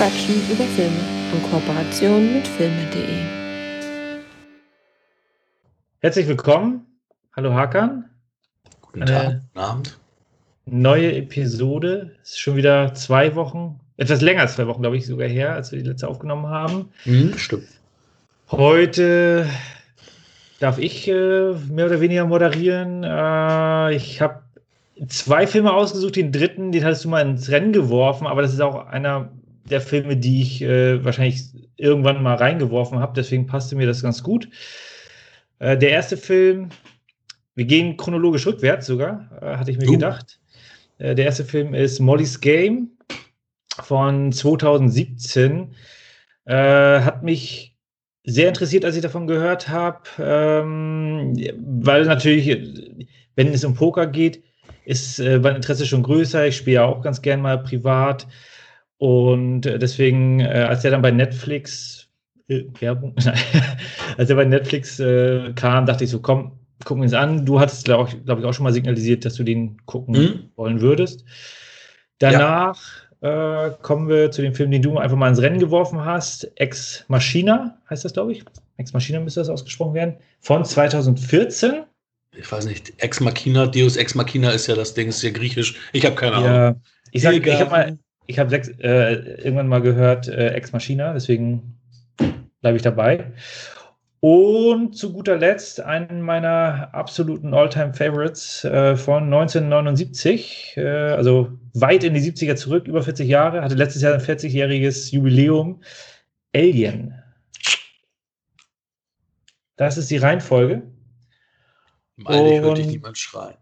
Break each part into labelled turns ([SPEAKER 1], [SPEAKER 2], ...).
[SPEAKER 1] Quatschen über Filme in Kooperation mit filme.de.
[SPEAKER 2] Herzlich willkommen. Hallo Hakan.
[SPEAKER 3] Guten Tag, guten Abend.
[SPEAKER 2] Neue Episode. Ist schon wieder zwei Wochen, etwas länger als zwei Wochen, glaube ich, sogar her, als wir die letzte aufgenommen haben.
[SPEAKER 3] Mhm, stimmt.
[SPEAKER 2] Heute darf ich äh, mehr oder weniger moderieren. Äh, ich habe zwei Filme ausgesucht. Den dritten, den hattest du mal ins Rennen geworfen, aber das ist auch einer der Filme, die ich äh, wahrscheinlich irgendwann mal reingeworfen habe. Deswegen passte mir das ganz gut. Äh, der erste Film, wir gehen chronologisch rückwärts sogar, äh, hatte ich mir uh. gedacht. Äh, der erste Film ist Molly's Game von 2017. hat mich sehr interessiert, als ich davon gehört habe, ähm, weil natürlich, wenn es um Poker geht, ist äh, mein Interesse schon größer. Ich spiele ja auch ganz gern mal privat. Und äh, deswegen, äh, als er dann bei Netflix, äh, Werbung, als er bei Netflix kam, dachte ich so, komm, gucken wir uns an. Du hattest, glaube glaub ich, auch schon mal signalisiert, dass du den gucken mhm. wollen würdest. Danach ja äh, kommen wir zu dem Film, den du einfach mal ins Rennen geworfen hast. Ex Machina heißt das, glaube ich. Ex Machina müsste das ausgesprochen werden. Von 2014.
[SPEAKER 3] Ich weiß nicht, Ex Machina, Deus Ex Machina ist ja das Ding, ist ja griechisch. Ich habe keine ja, Ahnung.
[SPEAKER 2] Ich, sag, ich habe mal, ich habe äh, irgendwann mal gehört äh, Ex Machina, deswegen bleibe ich dabei. Und zu guter Letzt einen meiner absoluten All-Time-Favorites äh, von 1979, äh, also weit in die 70er zurück, über 40 Jahre, hatte letztes Jahr ein 40-jähriges Jubiläum. Alien. Das ist die Reihenfolge.
[SPEAKER 3] Meine, ich würde dich niemand schreien.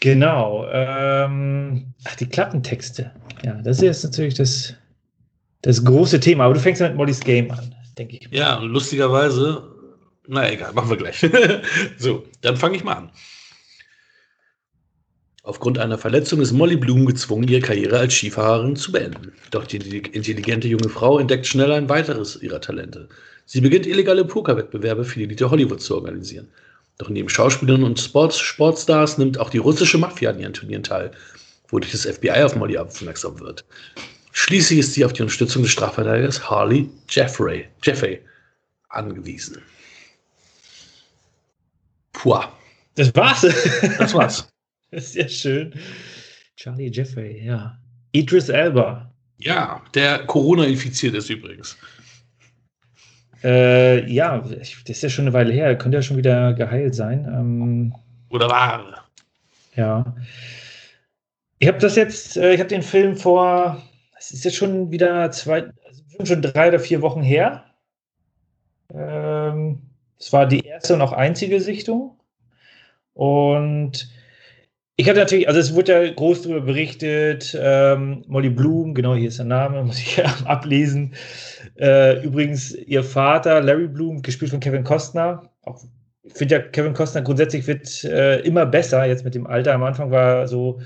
[SPEAKER 2] Genau. Ähm, ach, die Klappentexte. Ja, das ist jetzt natürlich das, das große Thema. Aber du fängst ja mit Molly's Game an denke ich.
[SPEAKER 3] Ja, lustigerweise, na egal, machen wir gleich. so, dann fange ich mal an. Aufgrund einer Verletzung ist Molly Bloom gezwungen, ihre Karriere als Skifahrerin zu beenden. Doch die intelligente junge Frau entdeckt schnell ein weiteres ihrer Talente. Sie beginnt illegale Pokerwettbewerbe für die Elite Hollywood zu organisieren. Doch neben Schauspielern und Sports Sportstars nimmt auch die russische Mafia an ihren Turnieren teil, wodurch das FBI auf Molly aufmerksam wird. Schließlich ist sie auf die Unterstützung des Strafverteidigers Harley Jeffrey, Jeffrey angewiesen.
[SPEAKER 2] Puh. Das war's.
[SPEAKER 3] Das war's.
[SPEAKER 2] Das ist ja schön. Charlie Jeffrey, ja. Idris Elba.
[SPEAKER 3] Ja, der Corona infiziert ist übrigens.
[SPEAKER 2] Äh, ja, das ist ja schon eine Weile her. Könnte ja schon wieder geheilt sein. Ähm,
[SPEAKER 3] Oder war.
[SPEAKER 2] Ja. Ich habe das jetzt, äh, ich habe den Film vor es ist jetzt schon wieder zwei, also schon drei oder vier Wochen her. Ähm, es war die erste und auch einzige Sichtung. Und ich hatte natürlich, also es wurde ja groß darüber berichtet, ähm, Molly Bloom, genau hier ist der Name, muss ich ja ablesen. Äh, übrigens, ihr Vater, Larry Bloom, gespielt von Kevin Costner. Auch, ich finde ja, Kevin Costner grundsätzlich wird äh, immer besser jetzt mit dem Alter. Am Anfang war so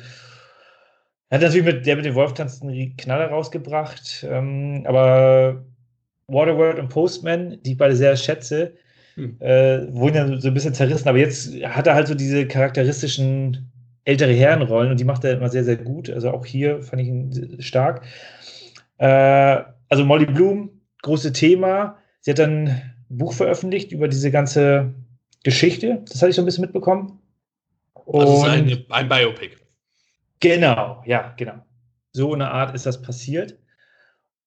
[SPEAKER 2] er hat natürlich mit der mit dem Wolf tanzt einen Knaller rausgebracht, ähm, aber Waterworld und Postman, die ich beide sehr schätze, hm. äh, wurden ja so ein bisschen zerrissen, aber jetzt hat er halt so diese charakteristischen ältere Herrenrollen und die macht er immer sehr, sehr gut. Also auch hier fand ich ihn stark. Äh, also Molly Bloom, große Thema. Sie hat dann ein Buch veröffentlicht über diese ganze Geschichte. Das hatte ich so ein bisschen mitbekommen.
[SPEAKER 3] Und also ein, ein Biopic.
[SPEAKER 2] Genau, ja, genau. So eine Art ist das passiert.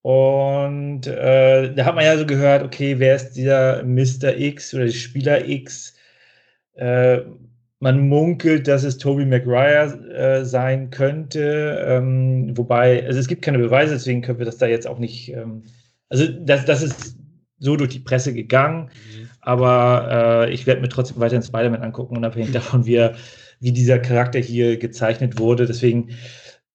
[SPEAKER 2] Und äh, da hat man ja so gehört, okay, wer ist dieser Mr. X oder Spieler X? Äh, man munkelt, dass es Toby Maguire äh, sein könnte, ähm, wobei, also es gibt keine Beweise, deswegen können wir das da jetzt auch nicht, ähm, also das, das ist so durch die Presse gegangen, mhm. aber äh, ich werde mir trotzdem weiterhin Spider-Man angucken, unabhängig davon, wie er wie dieser Charakter hier gezeichnet wurde. Deswegen,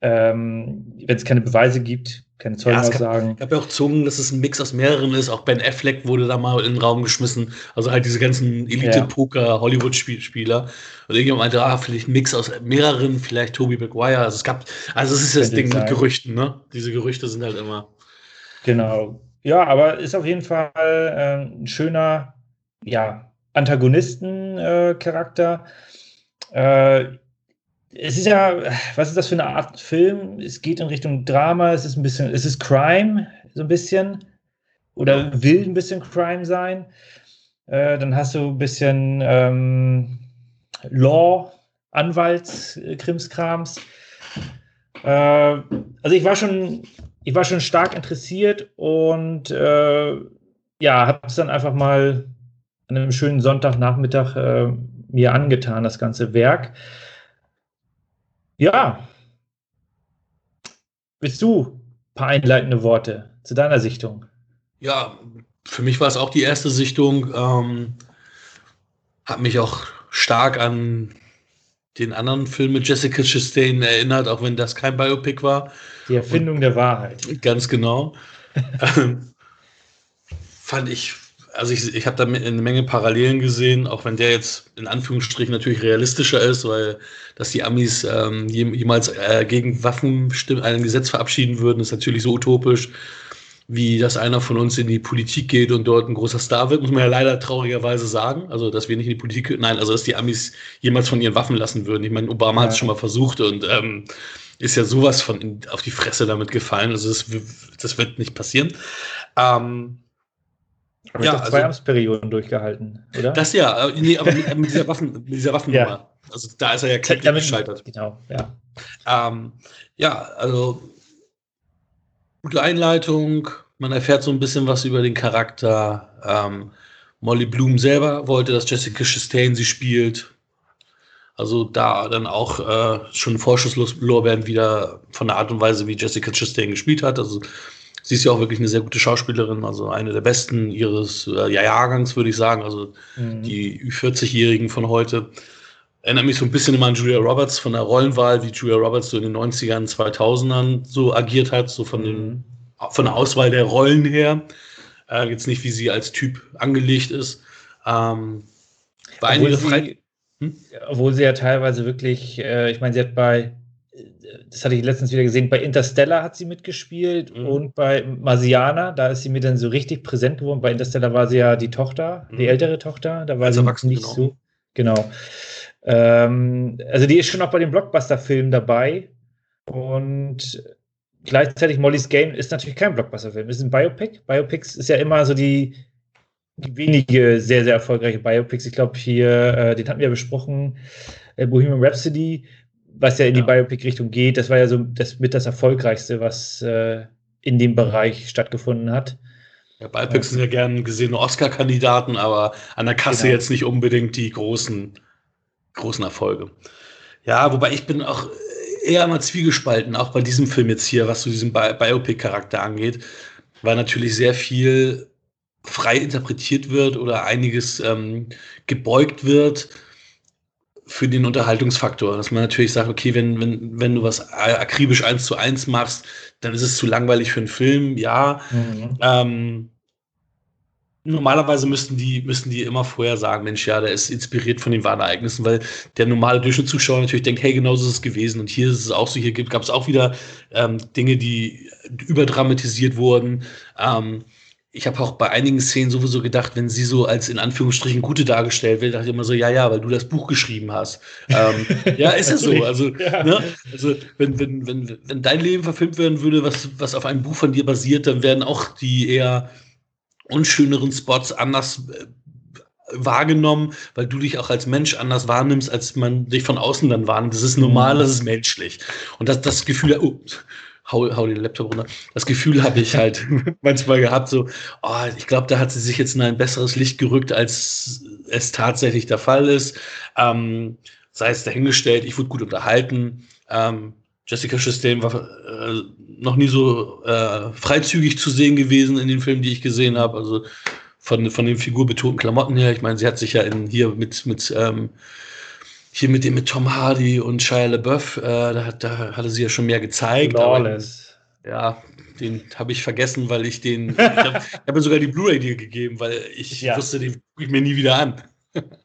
[SPEAKER 2] ähm, wenn es keine Beweise gibt, keine Zeugenaussagen.
[SPEAKER 3] Ja, es gab, ja auch Zungen, dass es ein Mix aus mehreren ist. Auch Ben Affleck wurde da mal in den Raum geschmissen. Also halt diese ganzen Elite-Poker-Hollywood-Spieler. Und irgendjemand meinte, ah, vielleicht ein Mix aus mehreren, vielleicht Toby Maguire. Also es gab, also es ist das Ding mit Gerüchten, ne? Diese Gerüchte sind halt immer.
[SPEAKER 2] Genau. Ja, aber ist auf jeden Fall äh, ein schöner, ja, Antagonisten-Charakter. Äh, äh, es ist ja, was ist das für eine Art Film? Es geht in Richtung Drama, es ist ein bisschen, es ist Crime, so ein bisschen. Oder will ein bisschen Crime sein. Äh, dann hast du ein bisschen ähm, Law, Anwaltskrimskrams. Äh, also ich war schon, ich war schon stark interessiert und äh, ja, habe es dann einfach mal an einem schönen Sonntagnachmittag äh, mir angetan, das ganze Werk. Ja. Willst du ein paar einleitende Worte zu deiner Sichtung?
[SPEAKER 3] Ja, für mich war es auch die erste Sichtung. Ähm, hat mich auch stark an den anderen Film mit Jessica Chastain erinnert, auch wenn das kein Biopic war.
[SPEAKER 2] Die Erfindung Und, der Wahrheit.
[SPEAKER 3] Ganz genau. ähm, fand ich also ich, ich habe da eine Menge Parallelen gesehen, auch wenn der jetzt in Anführungsstrichen natürlich realistischer ist, weil dass die Amis ähm, jemals äh, gegen Waffen ein Gesetz verabschieden würden, ist natürlich so utopisch, wie dass einer von uns in die Politik geht und dort ein großer Star wird, muss man ja leider traurigerweise sagen. Also, dass wir nicht in die Politik, nein, also dass die Amis jemals von ihren Waffen lassen würden. Ich meine, Obama ja. hat es schon mal versucht und ähm, ist ja sowas von in, auf die Fresse damit gefallen. Also das, das wird nicht passieren. Ähm,
[SPEAKER 2] aber ja, also, zwei Amtsperioden durchgehalten, oder?
[SPEAKER 3] Das ja, äh, nee, aber mit, mit dieser Waffen, mit dieser Waffennummer. Ja. Also da ist er ja kläglich gescheitert.
[SPEAKER 2] Genau, ja.
[SPEAKER 3] Ähm, ja, also gute Einleitung. Man erfährt so ein bisschen was über den Charakter. Ähm, Molly Bloom selber wollte, dass Jessica Chastain sie spielt. Also da dann auch äh, schon Vorschusslorbeeren wieder von der Art und Weise, wie Jessica Chastain gespielt hat. Also sie ist ja auch wirklich eine sehr gute Schauspielerin, also eine der besten ihres äh, Jahrgangs, würde ich sagen. Also mhm. die 40-Jährigen von heute. Erinnert mich so ein bisschen immer an Julia Roberts von der Rollenwahl, wie Julia Roberts so in den 90ern, 2000ern so agiert hat, so von, den, von der Auswahl der Rollen her. Äh, jetzt nicht, wie sie als Typ angelegt ist. Ähm,
[SPEAKER 2] obwohl, sie, hm? obwohl sie ja teilweise wirklich, äh, ich meine, sie hat bei das hatte ich letztens wieder gesehen, bei Interstellar hat sie mitgespielt mhm. und bei Marsiana, da ist sie mir dann so richtig präsent geworden. Bei Interstellar war sie ja die Tochter, mhm. die ältere Tochter, da war Als sie nicht genau. so. Genau. Ähm, also die ist schon auch bei den Blockbuster-Filmen dabei und gleichzeitig Molly's Game ist natürlich kein Blockbuster-Film, ist ein Biopic. Biopics ist ja immer so die, die wenige sehr, sehr erfolgreiche Biopics. Ich glaube, hier, äh, den hatten wir ja besprochen, äh, Bohemian Rhapsody was ja in die Biopic-Richtung geht. Das war ja so das mit das Erfolgreichste, was äh, in dem Bereich stattgefunden hat.
[SPEAKER 3] Ja, Biopics sind ja gern gesehene Oscar-Kandidaten, aber an der Kasse genau. jetzt nicht unbedingt die großen, großen Erfolge. Ja, wobei ich bin auch eher mal zwiegespalten, auch bei diesem Film jetzt hier, was so diesen Bi Biopic-Charakter angeht, weil natürlich sehr viel frei interpretiert wird oder einiges ähm, gebeugt wird für den Unterhaltungsfaktor, dass man natürlich sagt, okay, wenn, wenn, wenn du was akribisch eins zu eins machst, dann ist es zu langweilig für einen Film, ja. Mhm. Ähm, normalerweise müssten die, müssten die immer vorher sagen, Mensch, ja, der ist inspiriert von den wahren Ereignissen, weil der normale Durchschnittszuschauer natürlich denkt, hey, genauso ist es gewesen. Und hier ist es auch so, hier gab es auch wieder ähm, Dinge, die überdramatisiert wurden. Ähm, ich habe auch bei einigen Szenen sowieso gedacht, wenn sie so als in Anführungsstrichen Gute dargestellt wird, dachte ich immer so, ja, ja, weil du das Buch geschrieben hast. ähm, ja, ist es so. Also, ja. ne? also wenn, wenn, wenn, wenn dein Leben verfilmt werden würde, was, was auf einem Buch von dir basiert, dann werden auch die eher unschöneren Spots anders äh, wahrgenommen, weil du dich auch als Mensch anders wahrnimmst, als man dich von außen dann wahrnimmt. Das ist normal, mhm. das ist menschlich. Und das, das Gefühl, oh, hau, hau den Laptop runter. Das Gefühl habe ich halt manchmal gehabt, so, oh, ich glaube, da hat sie sich jetzt in ein besseres Licht gerückt, als es tatsächlich der Fall ist. Ähm, sei es dahingestellt, ich wurde gut unterhalten. Ähm, Jessica Chastain war äh, noch nie so äh, freizügig zu sehen gewesen in den Filmen, die ich gesehen habe. Also von, von den figurbetonten Klamotten her. Ich meine, sie hat sich ja in, hier mit, mit ähm, hier mit dem mit Tom Hardy und Shia LaBeouf, äh, da, da hatte sie ja schon mehr gezeigt.
[SPEAKER 2] Lawless.
[SPEAKER 3] Aber, ja, den habe ich vergessen, weil ich den. ich habe hab mir sogar die Blu-ray dir gegeben, weil ich ja. wusste, den gucke ich mir nie wieder an.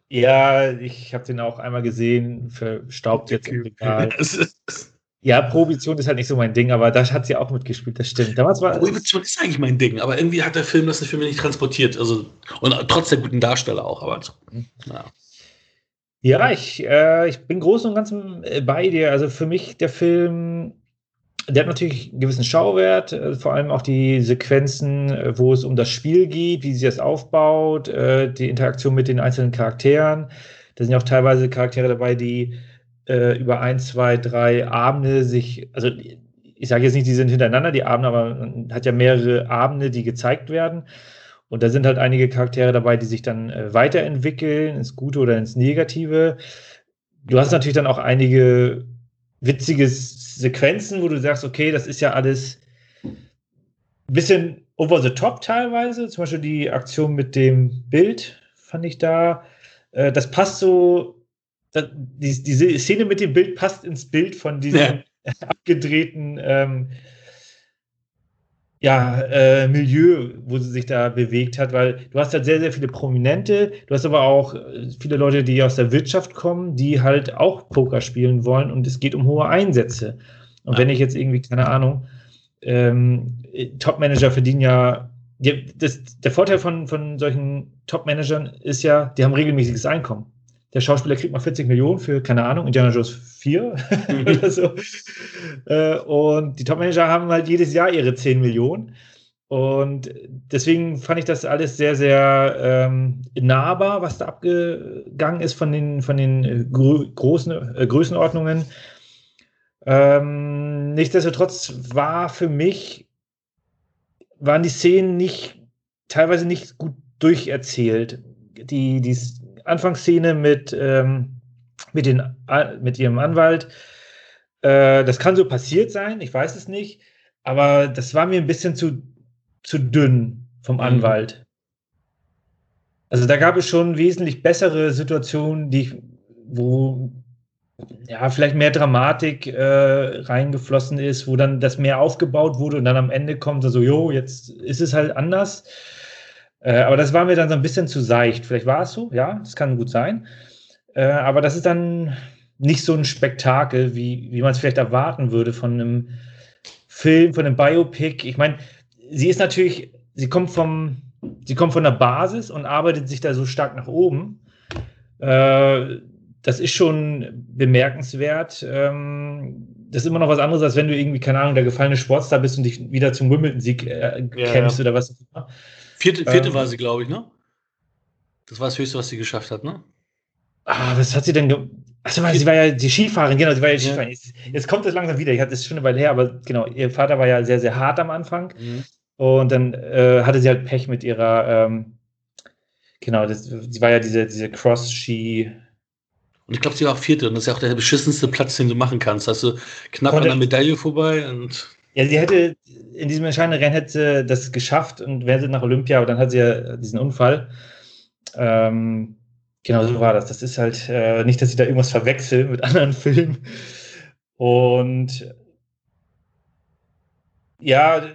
[SPEAKER 2] ja, ich habe den auch einmal gesehen, verstaubt jetzt im Regal. Ja, Prohibition ist halt nicht so mein Ding, aber da hat sie auch mitgespielt, das stimmt.
[SPEAKER 3] Damals war Prohibition ist eigentlich mein Ding, aber irgendwie hat der Film das für mich nicht transportiert. Also, und trotz der guten Darsteller auch, aber. Mhm. Ja.
[SPEAKER 2] Ja, ich, äh, ich bin groß und ganz bei dir. Also für mich der Film, der hat natürlich einen gewissen Schauwert, äh, vor allem auch die Sequenzen, äh, wo es um das Spiel geht, wie sie das aufbaut, äh, die Interaktion mit den einzelnen Charakteren. Da sind ja auch teilweise Charaktere dabei, die äh, über ein, zwei, drei Abende sich, also ich sage jetzt nicht, die sind hintereinander, die Abende, aber man hat ja mehrere Abende, die gezeigt werden. Und da sind halt einige Charaktere dabei, die sich dann äh, weiterentwickeln, ins Gute oder ins Negative. Du hast natürlich dann auch einige witzige Sequenzen, wo du sagst, okay, das ist ja alles ein bisschen over the top teilweise. Zum Beispiel die Aktion mit dem Bild fand ich da. Äh, das passt so, die, diese Szene mit dem Bild passt ins Bild von diesem ja. abgedrehten ähm, ja, äh, Milieu, wo sie sich da bewegt hat, weil du hast halt sehr, sehr viele Prominente, du hast aber auch äh, viele Leute, die aus der Wirtschaft kommen, die halt auch Poker spielen wollen und es geht um hohe Einsätze. Und ja. wenn ich jetzt irgendwie, keine Ahnung, ähm, Top-Manager verdienen ja, die, das, der Vorteil von, von solchen Top-Managern ist ja, die haben regelmäßiges Einkommen der Schauspieler kriegt mal 40 Millionen für, keine Ahnung, Indiana Jones 4 mhm. oder so. Äh, und die Top-Manager haben halt jedes Jahr ihre 10 Millionen. Und deswegen fand ich das alles sehr, sehr ähm, nahbar, was da abgegangen ist von den, von den äh, großen äh, Größenordnungen. Ähm, nichtsdestotrotz war für mich, waren die Szenen nicht, teilweise nicht gut durcherzählt. Die, die Anfangsszene mit, ähm, mit, den, mit ihrem Anwalt. Äh, das kann so passiert sein, ich weiß es nicht, aber das war mir ein bisschen zu, zu dünn vom mhm. Anwalt. Also da gab es schon wesentlich bessere Situationen, die, wo ja, vielleicht mehr Dramatik äh, reingeflossen ist, wo dann das mehr aufgebaut wurde und dann am Ende kommt so, jo, jetzt ist es halt anders. Äh, aber das war mir dann so ein bisschen zu seicht. Vielleicht war es so, ja, das kann gut sein. Äh, aber das ist dann nicht so ein Spektakel, wie, wie man es vielleicht erwarten würde von einem Film, von einem Biopic. Ich meine, sie ist natürlich, sie kommt vom, sie kommt von der Basis und arbeitet sich da so stark nach oben. Äh, das ist schon bemerkenswert. Ähm, das ist immer noch was anderes, als wenn du irgendwie, keine Ahnung, der gefallene Sportstar bist und dich wieder zum Wimbledon-Sieg äh, kämpfst ja. oder was auch immer.
[SPEAKER 3] Vierte, vierte ähm, war sie, glaube ich, ne? Das war das Höchste, was sie geschafft hat, ne?
[SPEAKER 2] Ah, was hat sie denn? Achso, sie war ja die Skifahrerin, genau, sie war ja, ja. Skifahrerin. Jetzt, kommt das langsam wieder. Ich hatte das schon eine Weile her, aber genau, ihr Vater war ja sehr, sehr hart am Anfang. Mhm. Und dann äh, hatte sie halt Pech mit ihrer, ähm, genau, das, sie war ja diese, diese Cross-Ski.
[SPEAKER 3] Und ich glaube, sie war auch Vierte und das ist ja auch der beschissenste Platz, den du machen kannst. Also knapp an der Medaille vorbei und.
[SPEAKER 2] Ja, sie hätte in diesem entscheidenden Rennen hätte das geschafft und wäre sie nach Olympia, aber dann hat sie ja diesen Unfall. Ähm, genau so war das. Das ist halt äh, nicht, dass ich da irgendwas verwechsel mit anderen Filmen. Und ja,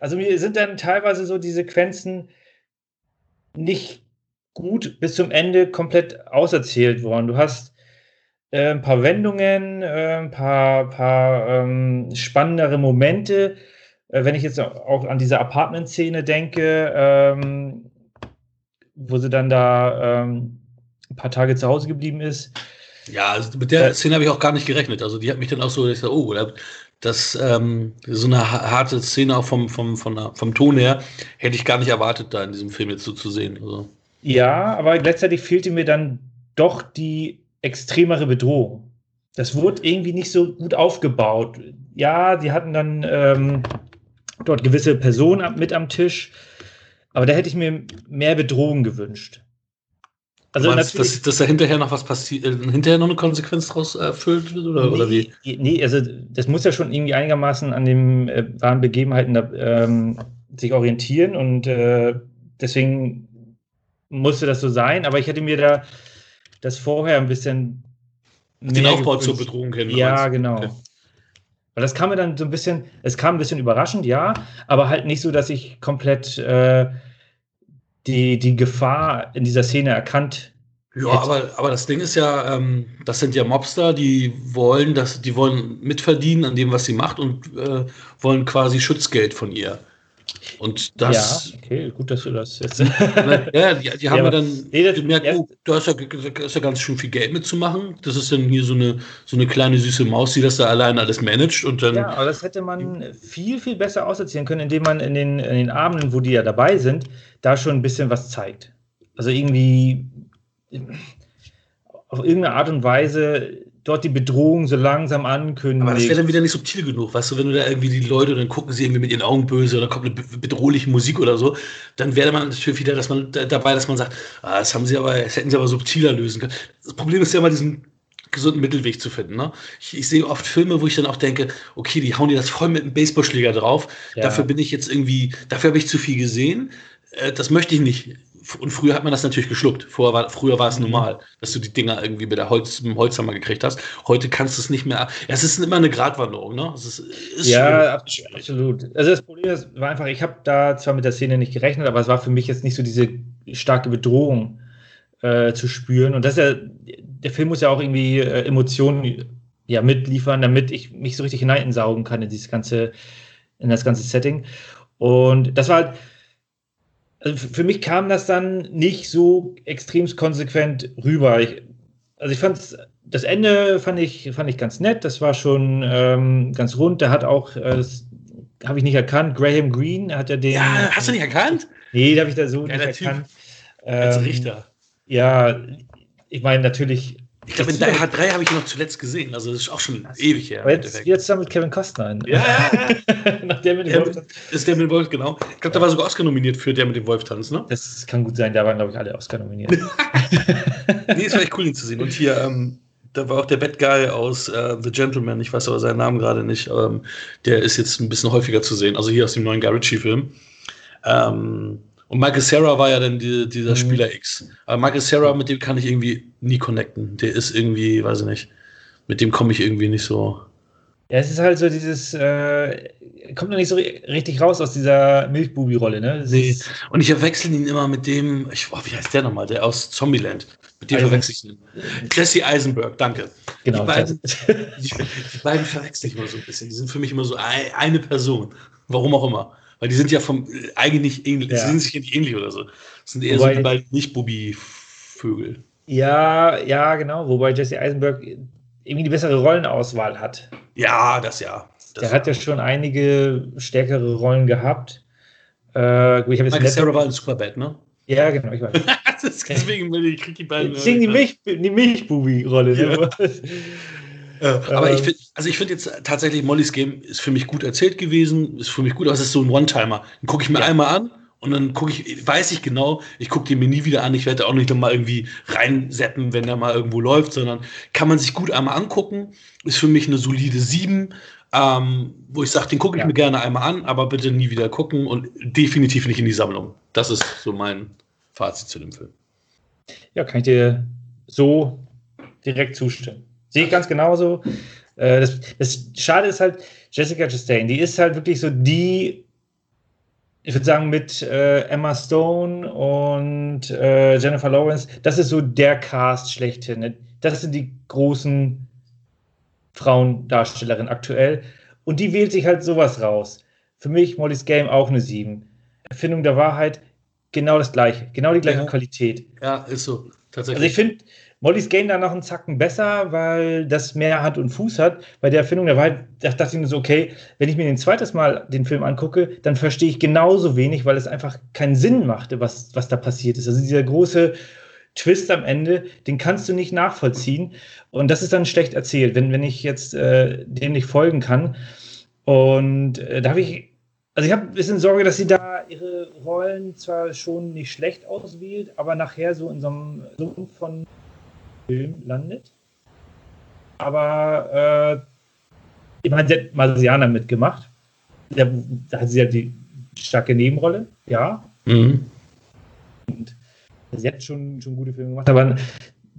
[SPEAKER 2] also mir sind dann teilweise so die Sequenzen nicht gut bis zum Ende komplett auserzählt worden. Du hast äh, ein paar Wendungen, äh, ein paar, paar ähm, spannendere Momente. Äh, wenn ich jetzt auch an diese Apartment-Szene denke, ähm, wo sie dann da ähm, ein paar Tage zu Hause geblieben ist.
[SPEAKER 3] Ja, also mit der Szene habe ich auch gar nicht gerechnet. Also die hat mich dann auch so, ich sag, oh, das ähm, so eine harte Szene auch vom, vom, vom, vom Ton her hätte ich gar nicht erwartet, da in diesem Film jetzt so zu sehen. Also.
[SPEAKER 2] Ja, aber gleichzeitig fehlte mir dann doch die extremere Bedrohung. Das wurde irgendwie nicht so gut aufgebaut. Ja, die hatten dann ähm, dort gewisse Personen mit am Tisch, aber da hätte ich mir mehr Bedrohung gewünscht.
[SPEAKER 3] Also meinst, dass, dass da hinterher noch was passiert, äh, hinterher noch eine Konsequenz daraus erfüllt wird oder, nee, oder wie?
[SPEAKER 2] Nee, also das muss ja schon irgendwie einigermaßen an den äh, wahren Begebenheiten ähm, sich orientieren und äh, deswegen musste das so sein, aber ich hätte mir da das vorher ein bisschen.
[SPEAKER 3] Den Aufbau zur Bedrohung kennen.
[SPEAKER 2] Ja, genau. Okay. Weil das kam mir dann so ein bisschen, es kam ein bisschen überraschend, ja, aber halt nicht so, dass ich komplett äh, die, die Gefahr in dieser Szene erkannt
[SPEAKER 3] ja, aber, aber das Ding ist ja, ähm, das sind ja Mobster, die wollen, das, die wollen mitverdienen an dem, was sie macht und äh, wollen quasi Schutzgeld von ihr. Und das.
[SPEAKER 2] Ja, okay, gut, dass du das jetzt.
[SPEAKER 3] ja, die, die haben
[SPEAKER 2] Ja, aber-
[SPEAKER 3] dann
[SPEAKER 2] Nee, das-
[SPEAKER 3] gemerkt,
[SPEAKER 2] ja.
[SPEAKER 3] oh, da ist, ja, ist ja ganz schön viel Geld mitzumachen. Das ist dann hier so eine, so eine kleine süße Maus, die das da alleine alles managt. Und dann.
[SPEAKER 2] Ja, aber das hätte man viel, viel besser auserzählen können, indem man in den, in den Abenden, wo die ja dabei sind, da schon ein bisschen was zeigt. Also irgendwie auf irgendeine Art und Weise dort die Bedrohung so langsam ankündigt.
[SPEAKER 3] Aber das wäre dann wieder nicht subtil genug, weißt du, wenn du da irgendwie die Leute, dann gucken sie irgendwie mit ihren Augen böse oder kommt eine be- bedrohliche Musik oder so, dann wäre man natürlich wieder dass man, da- dabei, dass man sagt, ah, das haben sie aber, das hätten sie aber subtiler lösen können. Das Problem ist ja immer diesen gesunden Mittelweg zu finden. Ne? Ich, ich sehe oft Filme, wo ich dann auch denke, okay, die hauen dir das voll mit einem Baseballschläger drauf.
[SPEAKER 2] Ja.
[SPEAKER 3] Dafür bin ich jetzt irgendwie, dafür habe ich zu viel gesehen. Äh, das möchte ich nicht. Und früher hat man das natürlich geschluckt. Vorher war, früher war es
[SPEAKER 2] Mhm.
[SPEAKER 3] normal, dass du die Dinger irgendwie mit, der Holz, mit dem Holzhammer gekriegt hast. Heute kannst du es nicht mehr. Ja, es ist immer eine Gratwanderung, ne? Ist, ist
[SPEAKER 2] Ja,
[SPEAKER 3] schwierig.
[SPEAKER 2] absolut. Also das Problem ist, war einfach, ich habe da zwar mit der Szene nicht gerechnet, aber es war für mich jetzt nicht so diese starke Bedrohung äh, zu spüren. Und das ist ja, der Film muss ja auch irgendwie äh, Emotionen ja, mitliefern, damit ich mich so richtig hineinsaugen kann in dieses ganze, in das ganze Setting. Und das war halt, also für mich kam das dann nicht so extrem konsequent rüber. Ich, also ich fand das Ende fand ich, fand ich ganz nett. Das war schon ähm, ganz rund. Der hat auch, äh, habe ich nicht erkannt, Graham Greene hat ja den.
[SPEAKER 3] Ja, hast du nicht erkannt?
[SPEAKER 2] Nee, da habe ich da so
[SPEAKER 3] Geiler
[SPEAKER 2] nicht
[SPEAKER 3] Typ.
[SPEAKER 2] erkannt.
[SPEAKER 3] Als
[SPEAKER 2] Ähm,
[SPEAKER 3] Richter.
[SPEAKER 2] Ja, ich meine natürlich.
[SPEAKER 3] Ich glaube, in Die Hard 3 habe ich ihn noch zuletzt gesehen. Also, das ist auch schon ewig her.
[SPEAKER 2] Jetzt, jetzt da mit Kevin Costner.
[SPEAKER 3] Ja, ja, ja.
[SPEAKER 2] Nach der mit dem
[SPEAKER 3] Ja,
[SPEAKER 2] Wolf-
[SPEAKER 3] Das ist der mit dem Wolf, genau. Ich glaube, der war sogar Oscar nominiert für der mit dem Wolf tanzt, ne?
[SPEAKER 2] Das kann gut sein, da waren, glaube ich, alle Oscar nominiert.
[SPEAKER 3] Nee, es war echt cool, ihn zu sehen. Und hier, ähm, da war auch der Bad Guy aus äh, The Gentleman, ich weiß aber seinen Namen gerade nicht. Ähm, der ist jetzt ein bisschen häufiger zu sehen. Also hier aus dem neuen Guy Ritchie-Film. Ähm, und Michael Sarah war ja dann die, dieser
[SPEAKER 2] Mhm.
[SPEAKER 3] Spieler X. Aber Michael Sarah, mit dem kann ich irgendwie nie connecten. Der ist irgendwie, weiß ich nicht, mit dem komme ich irgendwie nicht so.
[SPEAKER 2] Ja, es ist halt so dieses, äh, kommt noch nicht so ri- richtig raus aus dieser Milchbubi-Rolle, ne?
[SPEAKER 3] Nee. Und ich verwechsel ihn immer mit dem, ich, oh, wie heißt der nochmal? Der aus Zombieland. Mit dem
[SPEAKER 2] Also-
[SPEAKER 3] verwechsel ich ihn. Jesse Eisenberg, danke.
[SPEAKER 2] Genau.
[SPEAKER 3] Die beiden, die, die beiden verwechsel ich immer so ein bisschen. Die sind für mich immer so ein, eine Person. Warum auch immer. Weil die sind ja vom äh, eigentlich ähnlich,
[SPEAKER 2] Ja.
[SPEAKER 3] sie sind sich ja nicht ähnlich oder so. Das sind eher
[SPEAKER 2] Wobei-
[SPEAKER 3] so die beiden Nicht-Bubi-Vögel.
[SPEAKER 2] ja, ja, genau. Wobei Jesse Eisenberg irgendwie die bessere Rollenauswahl hat.
[SPEAKER 3] Ja, das ja. Das
[SPEAKER 2] Der hat ja schon einige stärkere Rollen gehabt. Äh, gut, ich nicht-
[SPEAKER 3] Sarah war in Superbad, ne?
[SPEAKER 2] Ja, genau, ich weiß.
[SPEAKER 3] deswegen, weil ich krieg die beiden.
[SPEAKER 2] Deswegen die, Milch, die Milchbubi-Rolle. Ne?
[SPEAKER 3] Ja, aber
[SPEAKER 2] Ähm.
[SPEAKER 3] ich finde, also ich finde jetzt tatsächlich, Mollys Game ist für mich gut erzählt gewesen, ist für mich gut, aber es ist so ein One-Timer. Den gucke ich mir
[SPEAKER 2] Ja.
[SPEAKER 3] einmal an und dann gucke ich, weiß ich genau, ich gucke den mir nie wieder an, ich werde auch nicht noch mal irgendwie reinseppen, wenn der mal irgendwo läuft, sondern kann man sich gut einmal angucken, ist für mich eine solide 7, ähm, wo ich sage, den gucke ich
[SPEAKER 2] Ja.
[SPEAKER 3] mir gerne einmal an, aber bitte nie wieder gucken und definitiv nicht in die Sammlung. Das ist so mein Fazit zu dem Film.
[SPEAKER 2] Ja, kann ich dir so direkt zustimmen. Sehe ich ganz genauso. Äh, das, das Schade ist halt, Jessica Chastain, die ist halt wirklich so die, ich würde sagen, mit äh, Emma Stone und äh, Jennifer Lawrence, das ist so der Cast schlechthin. Ne? Das sind die großen Frauendarstellerinnen aktuell. Und die wählt sich halt sowas raus. Für mich Molly's Game auch eine 7. Erfindung der Wahrheit, genau das gleiche, genau die gleiche
[SPEAKER 3] Ja.
[SPEAKER 2] Qualität.
[SPEAKER 3] Ja, ist so. Tatsächlich.
[SPEAKER 2] Also ich finde Molly's Game da noch einen Zacken besser, weil das mehr Hand und Fuß hat. Bei der Erfindung der Wahrheit da dachte ich mir so, okay, wenn ich mir den zweites Mal den Film angucke, dann verstehe ich genauso wenig, weil es einfach keinen Sinn machte, was, was da passiert ist. Also dieser große Twist am Ende, den kannst du nicht nachvollziehen. Und das ist dann schlecht erzählt, wenn, wenn ich jetzt äh, dem nicht folgen kann. Und äh, da habe ich, also ich habe ein bisschen Sorge, dass sie da ihre Rollen zwar schon nicht schlecht auswählt, aber nachher so in so einem Sumpf von Film landet. Aber äh, ich meine, sie hat Marsianer mitgemacht. Da, da hat sie ja die starke Nebenrolle, ja.
[SPEAKER 3] Mhm.
[SPEAKER 2] Und sie hat schon, schon gute Filme gemacht, aber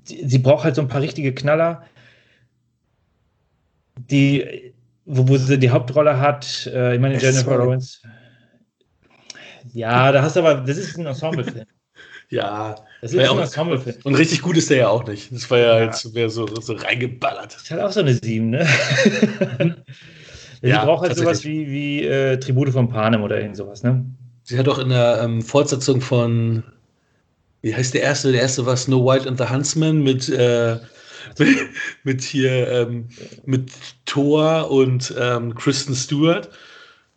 [SPEAKER 2] sie, sie braucht halt so ein paar richtige Knaller, die, wo, wo sie die Hauptrolle hat. Äh, ich meine,
[SPEAKER 3] Es
[SPEAKER 2] Jennifer Lawrence. Ja, da hast du aber, das ist ein Ensemblefilm.
[SPEAKER 3] Ja,
[SPEAKER 2] Das ist
[SPEAKER 3] ja
[SPEAKER 2] ein.
[SPEAKER 3] Und richtig gut ist der ja auch nicht. Das war ja,
[SPEAKER 2] Ja.
[SPEAKER 3] jetzt mehr so, so reingeballert.
[SPEAKER 2] Das halt auch so eine 7, ne? Sie
[SPEAKER 3] Ja,
[SPEAKER 2] braucht halt sowas wie, wie äh, Tribute von Panem oder irgend sowas, ne?
[SPEAKER 3] sie hat auch in der ähm, Fortsetzung von, wie heißt der erste? Der erste war Snow White and the Huntsman mit, äh, mit, mit, hier, ähm, mit Thor und ähm, Kristen Stewart.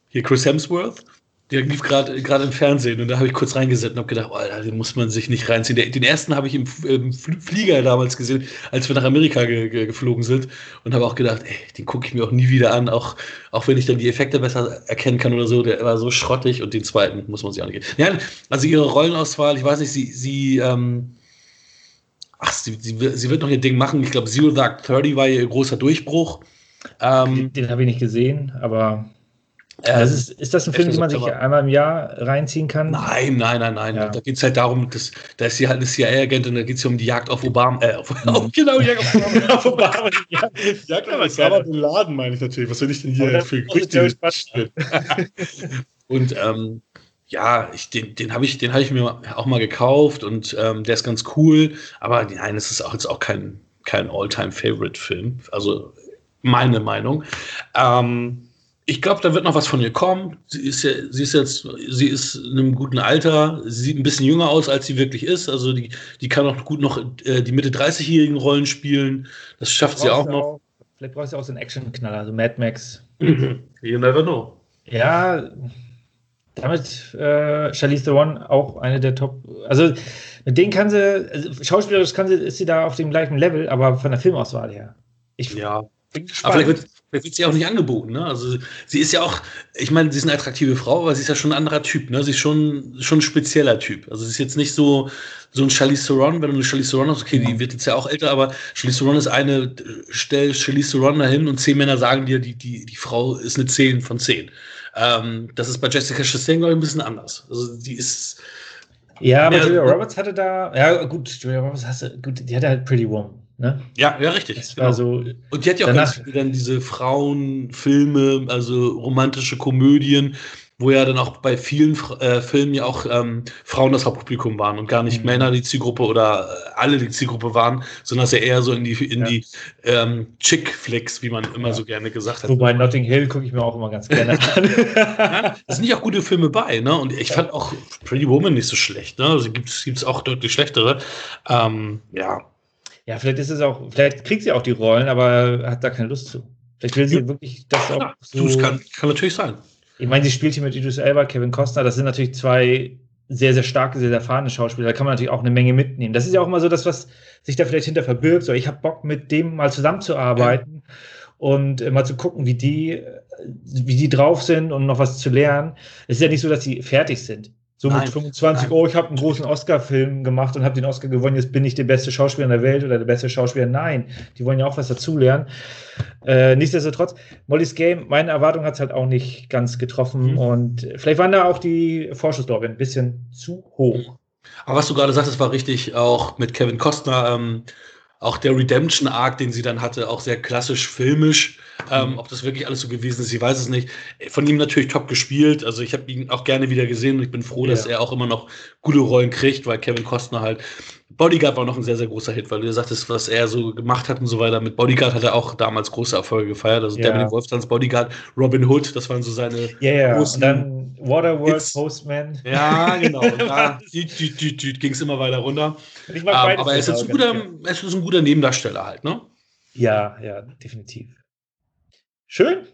[SPEAKER 3] Hier Chris Hemsworth. Der lief gerade gerade im Fernsehen und da habe ich kurz reingesetzt und habe gedacht, oh, Alter, den muss man sich nicht reinziehen. Den, ersten habe ich im, im, Flieger damals gesehen, als wir nach Amerika ge, ge, geflogen sind und habe auch gedacht, ey, den gucke ich mir auch nie wieder an, auch, auch wenn ich dann die Effekte besser erkennen kann oder so. Der war so schrottig und den zweiten muss man sich auch nicht geben. Ja, also ihre Rollenauswahl, ich weiß nicht, sie, sie, ähm, ach, sie, sie, sie wird noch ihr Ding machen. Ich glaube, Zero Dark 30 war ihr großer Durchbruch.
[SPEAKER 2] Ähm, den, den habe ich nicht gesehen, aber also ist, ist, das ein Film, den man sich einmal im Jahr reinziehen kann?
[SPEAKER 3] Nein, nein, nein, nein. Ja. Da geht es halt darum, dass, da ist sie halt eine CIA-Agentin, da geht es ja um die Jagd auf Obama. Äh, auf, mhm. genau, Jagd auf Obama. auf Obama. Ja. Jagd auf Osama Bin Laden, meine ich natürlich. Was soll ich denn hier für richtig Und ähm, ja, ich, den, den habe ich, hab ich mir auch mal gekauft und ähm, der ist ganz cool. Aber nein, es ist auch jetzt auch kein, kein All-Time-Favorite-Film. Also meine Meinung. Ähm, ich glaube, da wird noch was von ihr kommen. Sie ist ja, sie ist jetzt, sie ist in einem guten Alter, sie sieht ein bisschen jünger aus, als sie wirklich ist. Also die, die kann auch gut noch äh, die Mitte 30-jährigen Rollen spielen. Das schafft sie auch noch. Auch,
[SPEAKER 2] vielleicht brauchst du auch so einen Action-Knaller, so Mad Max.
[SPEAKER 3] you never know.
[SPEAKER 2] Ja, damit äh, Charlize Theron auch eine der Top. Also mit denen kann sie, also schauspielerisch kann sie, ist sie da auf dem gleichen Level, aber von der Filmauswahl her.
[SPEAKER 3] Ich ja. bin gespannt. Vielleicht wird, sie auch nicht angeboten, ne? Also sie ist ja auch, ich meine, sie ist eine attraktive Frau, aber sie ist ja schon ein anderer Typ, ne? Sie ist schon, schon ein spezieller Typ. Also sie ist jetzt nicht so, so ein Charlize Theron, wenn du eine Charlize Theron hast, okay, die wird jetzt ja auch älter, aber Charlize Theron ist eine, stell Charlize Theron dahin und zehn Männer sagen dir, die, die, die Frau ist eine 10 von 10. Ähm, das ist bei Jessica Chastain, glaube ich, ein bisschen anders. Also die ist.
[SPEAKER 2] Ja, aber Julia Roberts hatte da, ja gut, Julia Roberts hatte, gut, die hatte halt Pretty Woman. Ne?
[SPEAKER 3] Ja, ja, richtig.
[SPEAKER 2] Genau. so,
[SPEAKER 3] und die hat ja auch ganz viele dann diese Frauenfilme, also romantische Komödien, wo ja dann auch bei vielen äh, Filmen ja auch ähm, Frauen das Hauptpublikum waren und gar nicht mhm. Männer die Zielgruppe oder äh, alle die Zielgruppe waren, sondern dass er eher so in die, in ja. die ähm, Chick-Flicks, wie man immer ja. so gerne gesagt hat.
[SPEAKER 2] Wobei Notting Hill gucke ich mir auch immer ganz gerne an.
[SPEAKER 3] ja, da sind ja auch gute Filme bei, ne? Und ich fand auch Pretty Woman nicht so schlecht, ne? Also gibt es auch deutlich schlechtere. Ähm, ja,
[SPEAKER 2] ja, vielleicht ist es auch, vielleicht kriegt sie auch die Rollen, aber hat da keine Lust zu. Vielleicht will sie ja. wirklich das auch.
[SPEAKER 3] so, das kann, kann natürlich sein.
[SPEAKER 2] Ich meine, sie spielt hier mit Idris Elba, Kevin Costner, das sind natürlich zwei sehr, sehr starke, sehr, sehr erfahrene Schauspieler. Da kann man natürlich auch eine Menge mitnehmen. Das ist ja auch mal so das, was sich da vielleicht hinter verbirgt. So, ich habe Bock, mit dem mal zusammenzuarbeiten ja. und äh, mal zu gucken, wie die, wie die drauf sind und noch was zu lernen. Es ist ja nicht so, dass sie fertig sind. So mit 25, nein. oh, ich habe einen großen Oscar-Film gemacht und habe den Oscar gewonnen, jetzt bin ich der beste Schauspieler in der Welt oder der beste Schauspieler. Nein, die wollen ja auch was dazulernen. Äh, nichtsdestotrotz, Molly's Game, meine Erwartung hat es halt auch nicht ganz getroffen mhm. und vielleicht waren da auch die Vorschusslorbeeren ein bisschen zu hoch.
[SPEAKER 3] Aber was du gerade sagtest, war richtig, auch mit Kevin Costner, ähm, auch der Redemption-Arc, den sie dann hatte, auch sehr klassisch filmisch. Ähm, mhm. ob das wirklich alles so gewesen ist, ich weiß es nicht. Von ihm natürlich top gespielt. Also ich habe ihn auch gerne wieder gesehen und ich bin froh, ja. dass er auch immer noch gute Rollen kriegt, weil Kevin Costner halt. Bodyguard war noch ein sehr, sehr großer Hit, weil du sagtest, was er so gemacht hat und so weiter. Mit Bodyguard hat er auch damals große Erfolge gefeiert. Also ja. dem Wolfstanz Bodyguard, Robin Hood, das waren so seine
[SPEAKER 2] ja, ja. großen. Und dann Waterworld Hits. Postman.
[SPEAKER 3] Ja, genau. da ging es immer weiter runter. Ähm, aber er ist jetzt ein guter, er ist ein guter Nebendarsteller halt, ne?
[SPEAKER 2] Ja, ja, definitiv. Schön.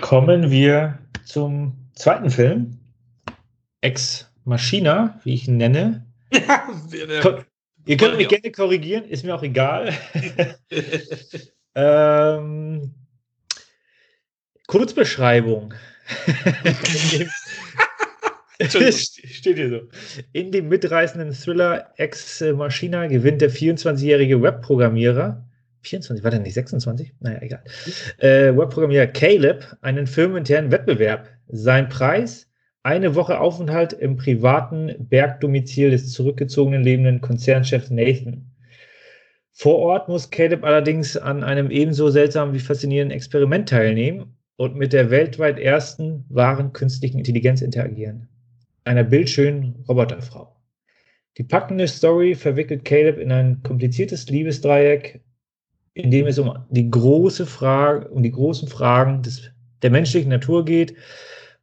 [SPEAKER 2] Kommen wir zum zweiten Film. Ex Machina, wie ich ihn nenne. Ihr könnt mich gerne korrigieren, ist mir auch egal. ähm, Kurzbeschreibung. steht hier so. In dem mitreißenden Thriller Ex Machina gewinnt der 24-jährige Webprogrammierer 24, war der nicht 26? Naja, egal. Äh, Webprogrammierer Caleb einen firmeninternen Wettbewerb. Sein Preis? Eine Woche Aufenthalt im privaten Bergdomizil des zurückgezogenen lebenden Konzernchefs Nathan. Vor Ort muss Caleb allerdings an einem ebenso seltsamen wie faszinierenden Experiment teilnehmen und mit der weltweit ersten wahren künstlichen Intelligenz interagieren. Einer bildschönen Roboterfrau. Die packende Story verwickelt Caleb in ein kompliziertes Liebesdreieck in dem es um die große Frage, um die großen Fragen des, der menschlichen Natur geht,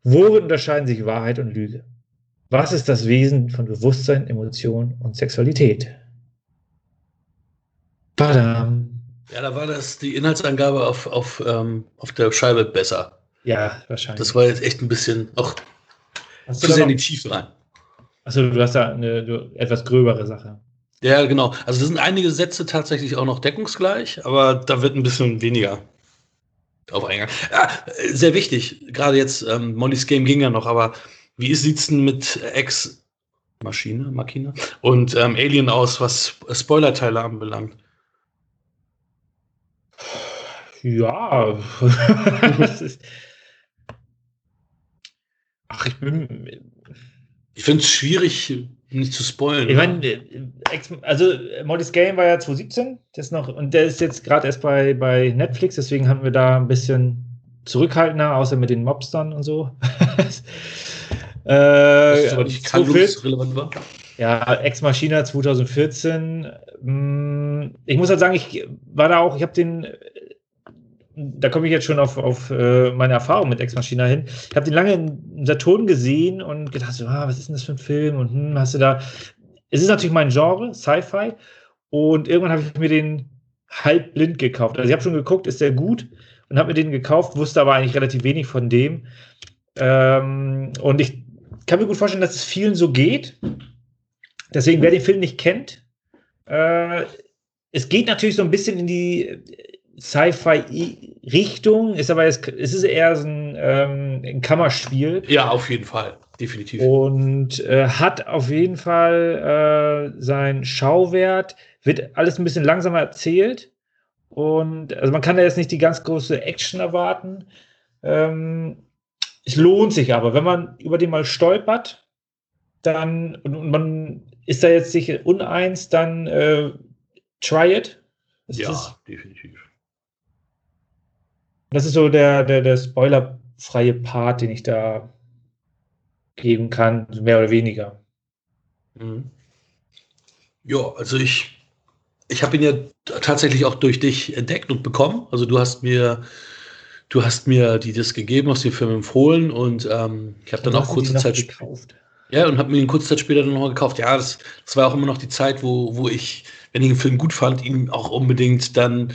[SPEAKER 2] Worin unterscheiden sich Wahrheit und Lüge? Was ist das Wesen von Bewusstsein, Emotion und Sexualität? Badam.
[SPEAKER 3] Ja, da war das die Inhaltsangabe auf, auf, ähm, auf der Scheibe besser.
[SPEAKER 2] Ja, wahrscheinlich.
[SPEAKER 3] Das war jetzt echt ein bisschen auch zu sehr in die Tiefe rein.
[SPEAKER 2] achso, du hast da eine du, etwas gröbere Sache.
[SPEAKER 3] Ja, genau. Also da sind einige Sätze tatsächlich auch noch deckungsgleich, aber da wird ein bisschen weniger drauf eingegangen. Ja, äh, sehr wichtig. Gerade jetzt, ähm, Mollys Game ging ja noch, aber wie sieht's denn mit Ex Maschine, Maschine und ähm, Alien aus, was Spoilerteile anbelangt?
[SPEAKER 2] Ja. ist, ach, ich bin.
[SPEAKER 3] Ich finde es schwierig, nicht zu spoilen.
[SPEAKER 2] Ich meine, äh, also äh, Molly's Game war ja 2017, das noch, und der ist jetzt gerade erst bei, bei Netflix, deswegen haben wir da ein bisschen zurückhaltender, außer mit den Mobstern und so. äh,
[SPEAKER 3] das aber nicht
[SPEAKER 2] 2014
[SPEAKER 3] relevant war.
[SPEAKER 2] Ja, Ex Machina 2014. mm, Ich muss halt sagen, ich war da auch, ich habe den, da komme ich jetzt schon auf, auf äh, meine Erfahrung mit Ex Machina hin. Ich habe den lange im Saturn gesehen und gedacht, so, ah, was ist denn das für ein Film? Und hm, hast du da. Es ist natürlich mein Genre, Sci-Fi. Und irgendwann habe ich mir den halb blind gekauft. Also ich habe schon geguckt, ist der gut? Und habe mir den gekauft, wusste aber eigentlich relativ wenig von dem. Ähm, und ich kann mir gut vorstellen, dass es vielen so geht. Deswegen, wer den Film nicht kennt, äh, es geht natürlich so ein bisschen in die Sci-Fi-Richtung, ist aber jetzt, es ist eher so ein, ähm, ein Kammerspiel
[SPEAKER 3] Ja, auf jeden Fall. Definitiv.
[SPEAKER 2] und äh, hat auf jeden Fall äh, seinen Schauwert, wird alles ein bisschen langsamer erzählt und also man kann da jetzt nicht die ganz große Action erwarten. Ähm, es lohnt sich aber, wenn man über den mal stolpert, dann und, man ist da jetzt sich uneins, dann äh, try it. Das
[SPEAKER 3] ja,
[SPEAKER 2] ist,
[SPEAKER 3] definitiv.
[SPEAKER 2] Das ist so der, der, der spoilerfreie Part, den ich da geben kann, mehr oder weniger.
[SPEAKER 3] Mhm. Ja, also ich, ich habe ihn ja tatsächlich auch durch dich entdeckt und bekommen. Also du hast mir, du hast mir die das gegeben, hast den Film empfohlen und ähm, ich habe dann auch kurze Zeit
[SPEAKER 2] gekauft.
[SPEAKER 3] ja und habe mir ihn kurze Zeit später dann noch gekauft. Ja, das, das war auch immer noch die Zeit, wo, wo ich, wenn ich einen Film gut fand, ihn auch unbedingt dann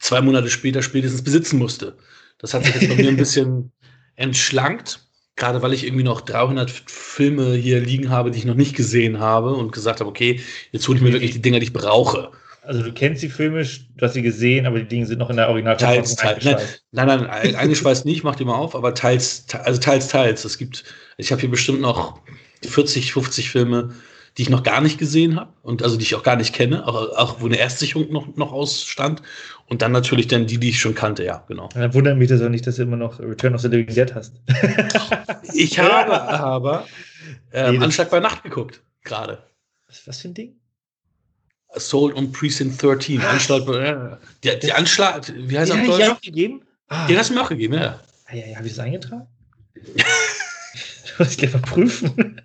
[SPEAKER 3] zwei Monate später spätestens besitzen musste. Das hat sich jetzt bei mir ein bisschen entschlankt. Gerade weil ich irgendwie noch 300 Filme hier liegen habe, die ich noch nicht gesehen habe und gesagt habe, okay, jetzt hole ich mir wirklich die Dinger, die ich brauche.
[SPEAKER 2] Also du kennst sie filmisch, du hast sie gesehen, aber die Dinge sind noch in der
[SPEAKER 3] Teils,
[SPEAKER 2] Originalverfassung
[SPEAKER 3] teils. Nein,
[SPEAKER 2] eingeschweißt.
[SPEAKER 3] nein, nein, ein- eingeschweißt nicht, macht immer auf, aber teils, te- also teils, teils. Es gibt, ich habe hier bestimmt noch 40, 50 Filme, die ich noch gar nicht gesehen habe und also die ich auch gar nicht kenne, auch, auch wo eine Erstsicherung noch, noch ausstand. Und dann natürlich dann die, die ich schon kannte, ja, genau.
[SPEAKER 2] Dann wundert mich das auch nicht, dass du immer noch Return of the Living Dead hast.
[SPEAKER 3] Ich habe aber ähm,
[SPEAKER 2] Jedes-
[SPEAKER 3] Anschlag bei Nacht geguckt, gerade.
[SPEAKER 2] was, was für ein Ding?
[SPEAKER 3] Assault on Precinct 13. Anstalt, äh, die, die Anschlag, wie heißt auf
[SPEAKER 2] ich ja
[SPEAKER 3] Deutsch?
[SPEAKER 2] auch gegeben. Ah,
[SPEAKER 3] Den hast du mir auch gegeben, ja.
[SPEAKER 2] ah, ja, ja, habe ich das eingetragen? muss ich gleich mal prüfen.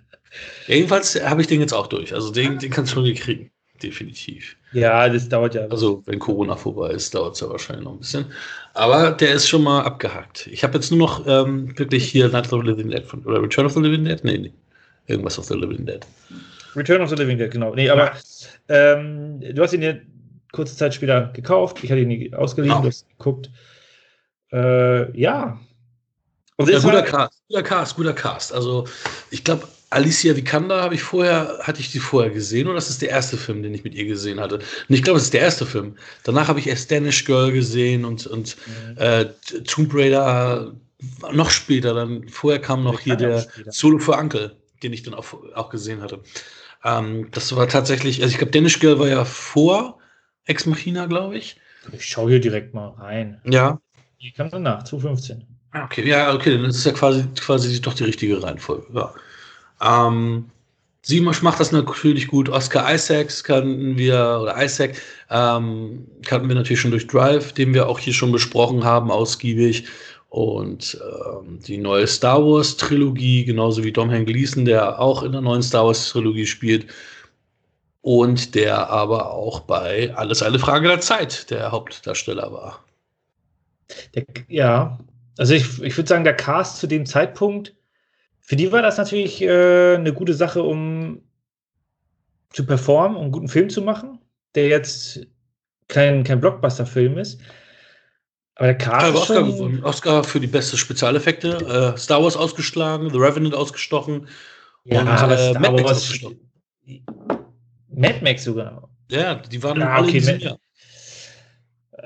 [SPEAKER 3] Jedenfalls habe ich den jetzt auch durch. Also den, den kannst du schon kriegen. Definitiv.
[SPEAKER 2] Ja, das dauert ja.
[SPEAKER 3] Also, wenn Corona vorbei ist, dauert es ja wahrscheinlich noch ein bisschen. Aber der ist schon mal abgehakt. Ich habe jetzt nur noch ähm, wirklich hier Night of the Living Dead von, oder Return of the Living Dead? Nee, nee. Irgendwas of the Living Dead.
[SPEAKER 2] Return of the Living Dead, genau. Nee, aber ähm, du hast ihn ja kurze Zeit später gekauft. Ich hatte ihn nie ausgeliehen,
[SPEAKER 3] Genau.
[SPEAKER 2] du hast geguckt. Äh, ja. Und
[SPEAKER 3] Ja, guter
[SPEAKER 2] war,
[SPEAKER 3] Cast, guter Cast, guter Cast. Also, ich glaube, Alicia Vikander habe ich vorher, hatte ich die vorher gesehen oder das ist der erste Film, den ich mit ihr gesehen hatte? Und ich glaube, es ist der erste Film. Danach habe ich erst Danish Girl gesehen und, und
[SPEAKER 2] Mhm.
[SPEAKER 3] äh, Tomb Raider noch später. Dann vorher kam noch hier der. Solo für Uncle, den ich dann auch, auch gesehen hatte. Ähm, das war tatsächlich, also ich glaube, Danish Girl war ja vor Ex Machina, glaube ich.
[SPEAKER 2] ich schaue hier direkt mal rein.
[SPEAKER 3] Ja.
[SPEAKER 2] Die kam danach, 2015.
[SPEAKER 3] Ah, Okay, ja, okay, dann ist es ja quasi, quasi doch die richtige Reihenfolge. Ja. Ähm, sie macht das natürlich gut. Oscar Isaacs kannten wir, oder Isaac, ähm, kannten wir natürlich schon durch Drive, den wir auch hier schon besprochen haben, ausgiebig. Und ähm, die neue Star Wars Trilogie, genauso wie Dom Gleason, der auch in der neuen Star Wars Trilogie spielt. Und der aber auch bei Alles eine Frage der Zeit der Hauptdarsteller war.
[SPEAKER 2] Der, ja, also ich, ich würde sagen, der Cast zu dem Zeitpunkt, für die war das natürlich äh, eine gute Sache, um zu performen, um einen guten Film zu machen, der jetzt kein, kein Blockbuster-Film ist.
[SPEAKER 3] Aber der Cast ist Oscar, schon... Oscar für die beste Spezialeffekte. Äh, Star Wars ausgeschlagen, The Revenant ausgestochen.
[SPEAKER 2] Ja, und, aber äh, Mad Max ausgestochen. Mad Max sogar.
[SPEAKER 3] Ja, die waren ja, alle okay, in Jahr.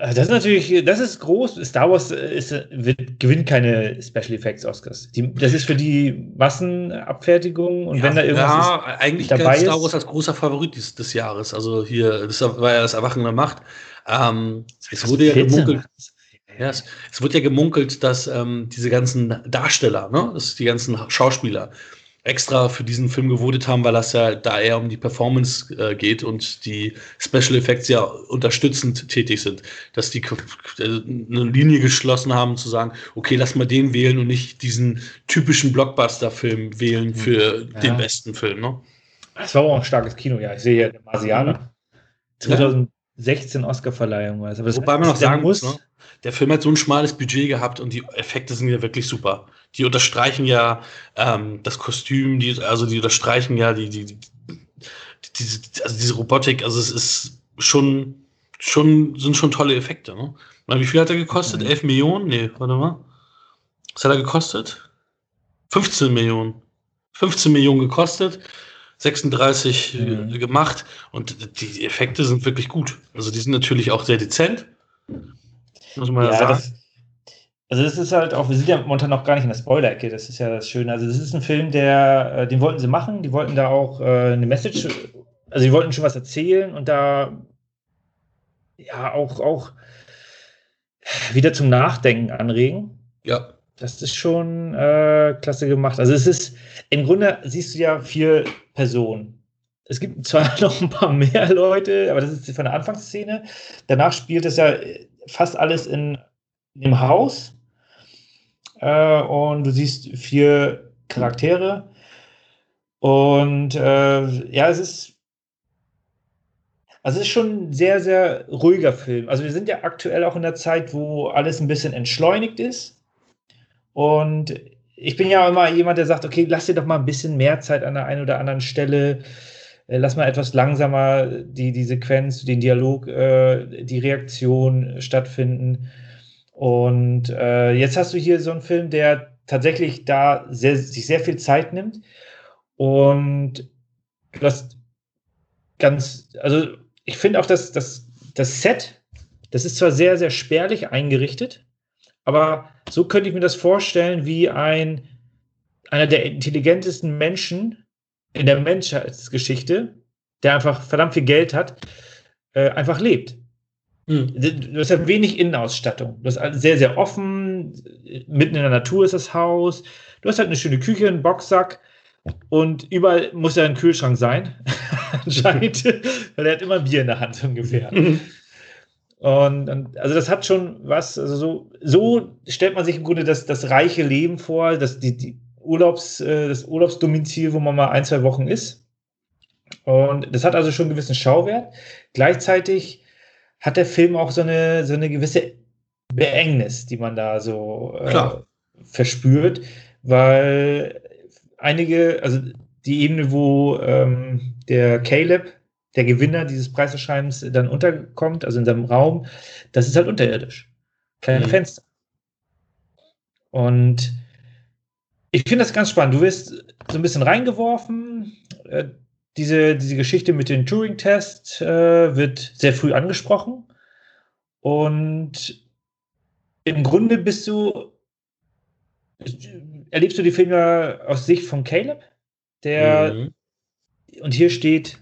[SPEAKER 2] Äh, das ist natürlich, das ist groß. Star Wars ist, wird, gewinnt keine Special Effects Oscars. Die, das ist für die Massenabfertigung und ja, wenn da irgendwas
[SPEAKER 3] ja, ist, eigentlich dabei Star Wars ist, als großer Favorit des, des, Jahres. Also hier, das war ja das Erwachen der Macht. Ähm, es wurde ja gemunkelt. Ja, es, es wird ja gemunkelt, dass ähm, diese ganzen Darsteller, ne, dass die ganzen Schauspieler, extra für diesen Film gewotet haben, weil das ja da eher um die Performance äh, geht und die Special Effects ja unterstützend tätig sind. Dass die äh, eine Linie geschlossen haben, zu sagen, okay, lass mal den wählen und nicht diesen typischen Blockbuster-Film wählen mhm. für ja. den besten Film. Ne?
[SPEAKER 2] Das war auch ein starkes Kino, ja. Ich sehe hier den Marsianer. 2016 Oscar-Verleihung war es.
[SPEAKER 3] Wobei man noch sagen muss, ne? der Film hat so ein schmales Budget gehabt und die Effekte sind ja wirklich super. Die unterstreichen ja ähm, das Kostüm, die, also die unterstreichen ja die, die, die, diese, also diese Robotik, also es ist schon, schon, sind schon tolle Effekte. Ne? Wie viel hat er gekostet? Mhm. 11 Millionen? Nee, warte mal. Was hat er gekostet? 15 Millionen. 15 Millionen gekostet, 36 mhm. gemacht und die Effekte sind wirklich gut. Also die sind natürlich auch sehr dezent
[SPEAKER 2] muss man ja, sagen. Das, also das ist halt auch, wir sind ja momentan noch gar nicht in der Spoiler-Ecke, das ist ja das Schöne. Also das ist ein Film, der, äh, den wollten sie machen, die wollten da auch äh, eine Message, also die wollten schon was erzählen und da ja auch, auch wieder zum Nachdenken anregen.
[SPEAKER 3] Ja.
[SPEAKER 2] Das ist schon äh, klasse gemacht. Also es ist, im Grunde siehst du ja vier Personen. Es gibt zwar noch ein paar mehr Leute, aber das ist von der Anfangsszene. Danach spielt es ja fast alles in, in dem Haus. Äh, und du siehst vier Charaktere. Und äh, ja, es ist. Also es ist schon ein sehr, sehr ruhiger Film. Also wir sind ja aktuell auch in der Zeit, wo alles ein bisschen entschleunigt ist. Und ich bin ja immer jemand, der sagt, okay, lass dir doch mal ein bisschen mehr Zeit an der einen oder anderen Stelle. Äh, lass mal etwas langsamer die, die Sequenz, den Dialog, äh, die Reaktion stattfinden. Und äh, jetzt hast du hier so einen Film, der tatsächlich da sehr, sich sehr viel Zeit nimmt. Und das ganz, also ich finde auch, dass das, das Set, das ist zwar sehr, sehr spärlich eingerichtet, aber so könnte ich mir das vorstellen, wie ein einer der intelligentesten Menschen in der Menschheitsgeschichte, der einfach verdammt viel Geld hat, äh, einfach lebt. Mhm. Du hast ja wenig Innenausstattung. Du hast sehr, sehr offen. Mitten in der Natur ist das Haus. Du hast halt eine schöne Küche, einen Boxsack. Und überall muss ja ein Kühlschrank sein, anscheinend, weil er hat immer Bier in der Hand ungefähr. Mhm. Und, und, also das hat schon was, also so, so stellt man sich im Grunde das, das reiche Leben vor, dass die, die, Urlaubs, äh, das Urlaubsdomizil, wo man mal ein, zwei Wochen ist. Und das hat also schon einen gewissen Schauwert. Gleichzeitig hat der Film auch so eine, so eine gewisse Beengnis, die man da so äh, verspürt, weil einige, also die Ebene, wo ähm, der Caleb, der Gewinner dieses Preiserscheinens, dann unterkommt, also in seinem Raum, das ist halt unterirdisch. Kein mhm. Fenster. Und ich finde das ganz spannend. Du wirst so ein bisschen reingeworfen. Äh, diese, diese Geschichte mit dem Turing-Test äh, wird sehr früh angesprochen. Und im Grunde bist du, erlebst du die Filme aus Sicht von Caleb, der, mhm. und hier steht,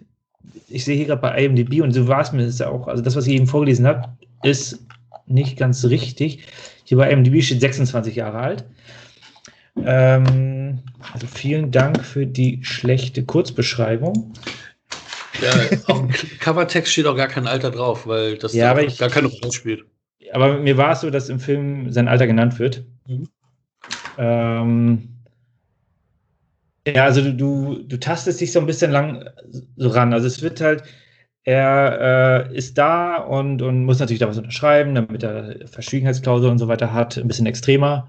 [SPEAKER 2] ich sehe hier gerade bei IMDb und so war es mir das auch, also das, was ich eben vorgelesen habe, ist nicht ganz richtig. Hier bei IMDb steht 26 Jahre alt. Ähm, also vielen Dank für die schlechte Kurzbeschreibung.
[SPEAKER 3] Ja, auf dem Covertext steht auch gar kein Alter drauf, weil das
[SPEAKER 2] ja,
[SPEAKER 3] da
[SPEAKER 2] ich,
[SPEAKER 3] gar keine Rolle spielt.
[SPEAKER 2] Aber mir war es so, dass im Film sein Alter genannt wird. Mhm. Ähm, ja, also du, du, tastest dich so ein bisschen lang so ran. Also es wird halt, er äh, ist da und, und muss natürlich da was unterschreiben, damit er Verschwiegenheitsklausel und so weiter hat, ein bisschen extremer.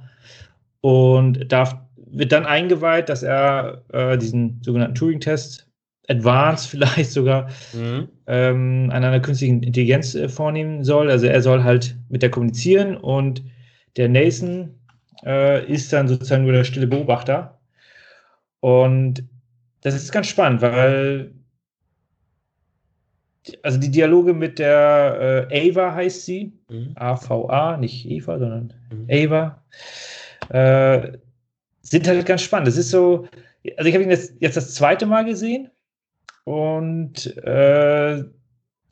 [SPEAKER 2] und darf, wird dann eingeweiht, dass er äh, diesen sogenannten Turing-Test, Advanced vielleicht sogar, mhm. ähm, an einer künstlichen Intelligenz äh, vornehmen soll. Also er soll halt mit der kommunizieren und der Nathan äh, ist dann sozusagen nur der stille Beobachter. Und das ist ganz spannend, weil also die Dialoge mit der äh, Ava heißt sie, mhm. A-V-A, nicht Eva, sondern mhm. Ava, äh, sind halt ganz spannend. Das ist so, also ich habe ihn jetzt, jetzt das zweite Mal gesehen und äh,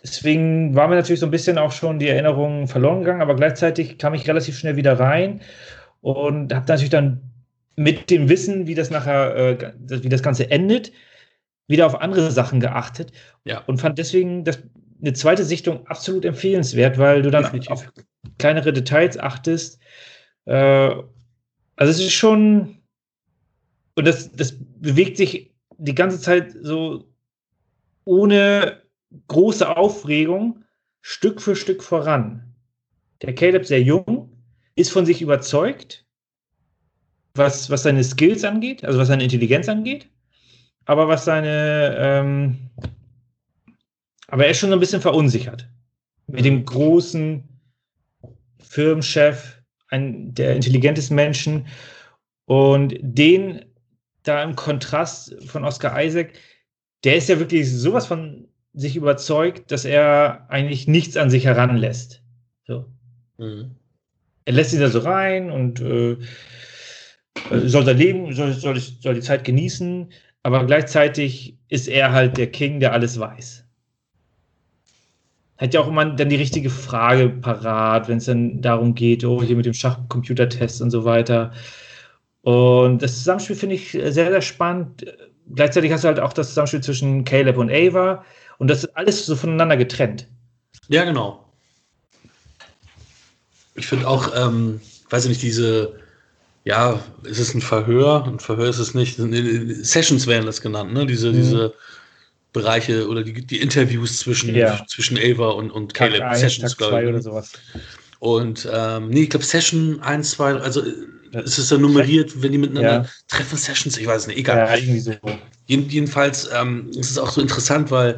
[SPEAKER 2] deswegen war mir natürlich so ein bisschen auch schon die Erinnerung verloren gegangen, aber gleichzeitig kam ich relativ schnell wieder rein und habe natürlich dann mit dem Wissen, wie das nachher, äh, wie das Ganze endet, wieder auf andere Sachen geachtet ja. und fand deswegen das, eine zweite Sichtung absolut empfehlenswert, weil du dann Definitiv. auf kleinere Details achtest. Äh, also es ist schon, und das, das bewegt sich die ganze Zeit so ohne große Aufregung Stück für Stück voran. Der Caleb sehr jung, ist von sich überzeugt, was, was seine Skills angeht, also was seine Intelligenz angeht aber was seine, ähm, aber er ist schon so ein bisschen verunsichert. Mit dem großen Firmenchef, ein, der intelligentesten Menschen und den da im Kontrast von Oscar Isaac, der ist ja wirklich sowas von sich überzeugt, dass er eigentlich nichts an sich heranlässt. So. Mhm. Er lässt ihn da so rein und äh, soll sein Leben, soll, soll, soll die Zeit genießen, aber gleichzeitig ist er halt der King, der alles weiß. Hat ja auch immer dann die richtige Frage parat, wenn es dann darum geht, oh, hier mit dem Schachcomputertest und so weiter. Und das Zusammenspiel finde ich sehr, sehr spannend. Gleichzeitig hast du halt auch das Zusammenspiel zwischen Caleb und Ava und das ist alles so voneinander getrennt.
[SPEAKER 3] Ja, genau. Ich finde auch, ähm, weiß ich nicht, diese ja, ist es ein Verhör? Ein Verhör ist es nicht. Sessions werden das genannt, ne? Diese, mhm. diese Bereiche oder die, die Interviews zwischen, ja. zwischen Ava und, und Caleb.
[SPEAKER 2] Tag Sessions, glaube ich. Oder sowas.
[SPEAKER 3] Und ähm, nee, ich glaube Session 1, 2, also ist es dann nummeriert, wenn die miteinander ja. treffen, Sessions, ich weiß nicht, egal. Ja, irgendwie so. Jedenfalls ähm, ist es auch so interessant, weil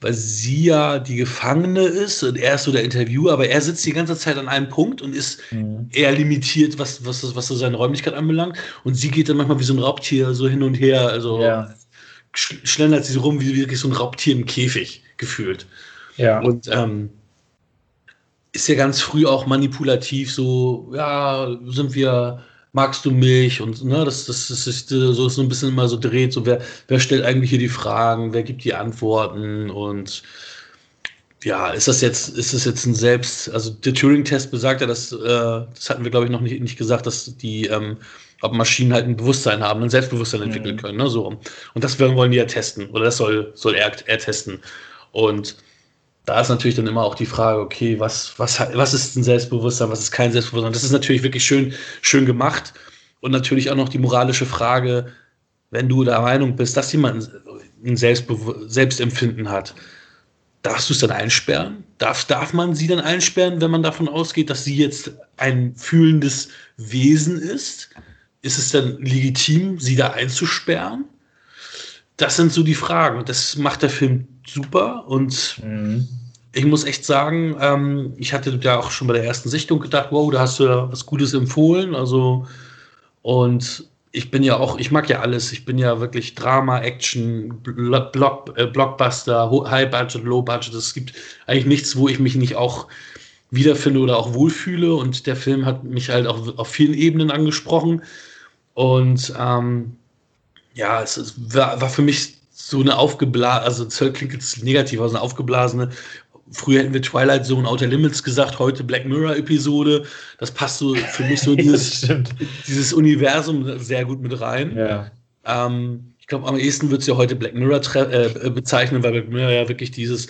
[SPEAKER 3] weil sie ja die Gefangene ist und er ist so der Interviewer, aber er sitzt die ganze Zeit an einem Punkt und ist mhm. eher limitiert, was, was, was so seine Räumlichkeit anbelangt. Und sie geht dann manchmal wie so ein Raubtier so hin und her, also ja. schlendert sie so rum wie wirklich so ein Raubtier im Käfig gefühlt. Ja. Und ähm, ist ja ganz früh auch manipulativ, so, ja, sind wir magst du mich? Und ne, das, das, das ist so, so ein bisschen immer so dreht, so wer, wer stellt eigentlich hier die Fragen, wer gibt die Antworten und ja, ist das jetzt, ist das jetzt ein Selbst, also der Turing-Test besagt ja, dass, äh, das hatten wir, glaube ich, noch nicht, nicht gesagt, dass die, ähm, ob Maschinen halt ein Bewusstsein haben, ein Selbstbewusstsein entwickeln mhm. können, ne, so. Und das wollen die ja testen, oder das soll, soll er, er testen. Und da ist natürlich dann immer auch die Frage, okay, was, was, was ist ein Selbstbewusstsein, was ist kein Selbstbewusstsein? Das ist natürlich wirklich schön, schön gemacht. Und natürlich auch noch die moralische Frage, wenn du der Meinung bist, dass jemand ein Selbstbew Selbstempfinden hat, darfst du es dann einsperren? Darf, darf man sie dann einsperren, wenn man davon ausgeht, dass sie jetzt ein fühlendes Wesen ist? Ist es dann legitim, sie da einzusperren? Das sind so die Fragen. Das macht der Film super und mhm ich muss echt sagen, ähm, ich hatte ja auch schon bei der ersten Sichtung gedacht, wow, da hast du ja was Gutes empfohlen. Also, und ich bin ja auch, ich mag ja alles. Ich bin ja wirklich Drama, Action, Block, äh, Blockbuster, High Budget, Low Budget. Es gibt eigentlich nichts, wo ich mich nicht auch wiederfinde oder auch wohlfühle. Und der Film hat mich halt auch auf vielen Ebenen angesprochen. Und ähm, ja, es, es war, war, für mich so eine aufgeblasene, also klingt jetzt negativ, also eine aufgeblasene Früher hätten wir Twilight Zone Outer Limits gesagt, heute Black Mirror Episode. Das passt so für mich so dieses, dieses Universum sehr gut mit rein. Ja. Ähm, ich glaube, am ehesten wird es ja heute Black Mirror äh, bezeichnen, weil Black Mirror ja wirklich dieses,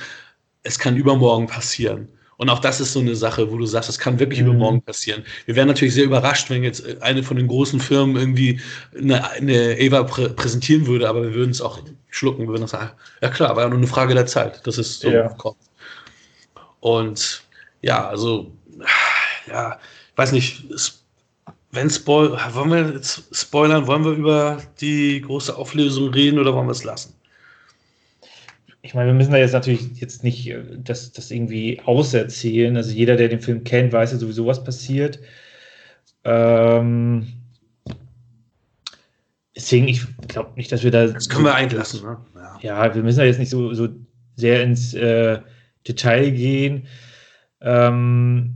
[SPEAKER 3] es kann übermorgen passieren. Und auch das ist so eine Sache, wo du sagst, es kann wirklich mhm. übermorgen passieren. Wir wären natürlich sehr überrascht, wenn jetzt eine von den großen Firmen irgendwie eine, eine Ava prä präsentieren würde, aber wir würden es auch schlucken. Wir würden sagen, ja klar, war ja nur eine Frage der Zeit. Das ist so ja. Und ja, also, ja, ich weiß nicht, es, wenn Spoil wollen wir jetzt spoilern, wollen wir über die große Auflösung reden oder wollen wir es lassen?
[SPEAKER 2] Ich meine, wir müssen da jetzt natürlich jetzt nicht äh, das, das irgendwie auserzählen. Also jeder, der den Film kennt, weiß ja sowieso, was passiert. Ähm, deswegen, ich glaube nicht, dass wir da.
[SPEAKER 3] Das können wir einlassen, ne?
[SPEAKER 2] Ja, ja wir müssen da jetzt nicht so, so sehr ins äh, Detail gehen. Ähm,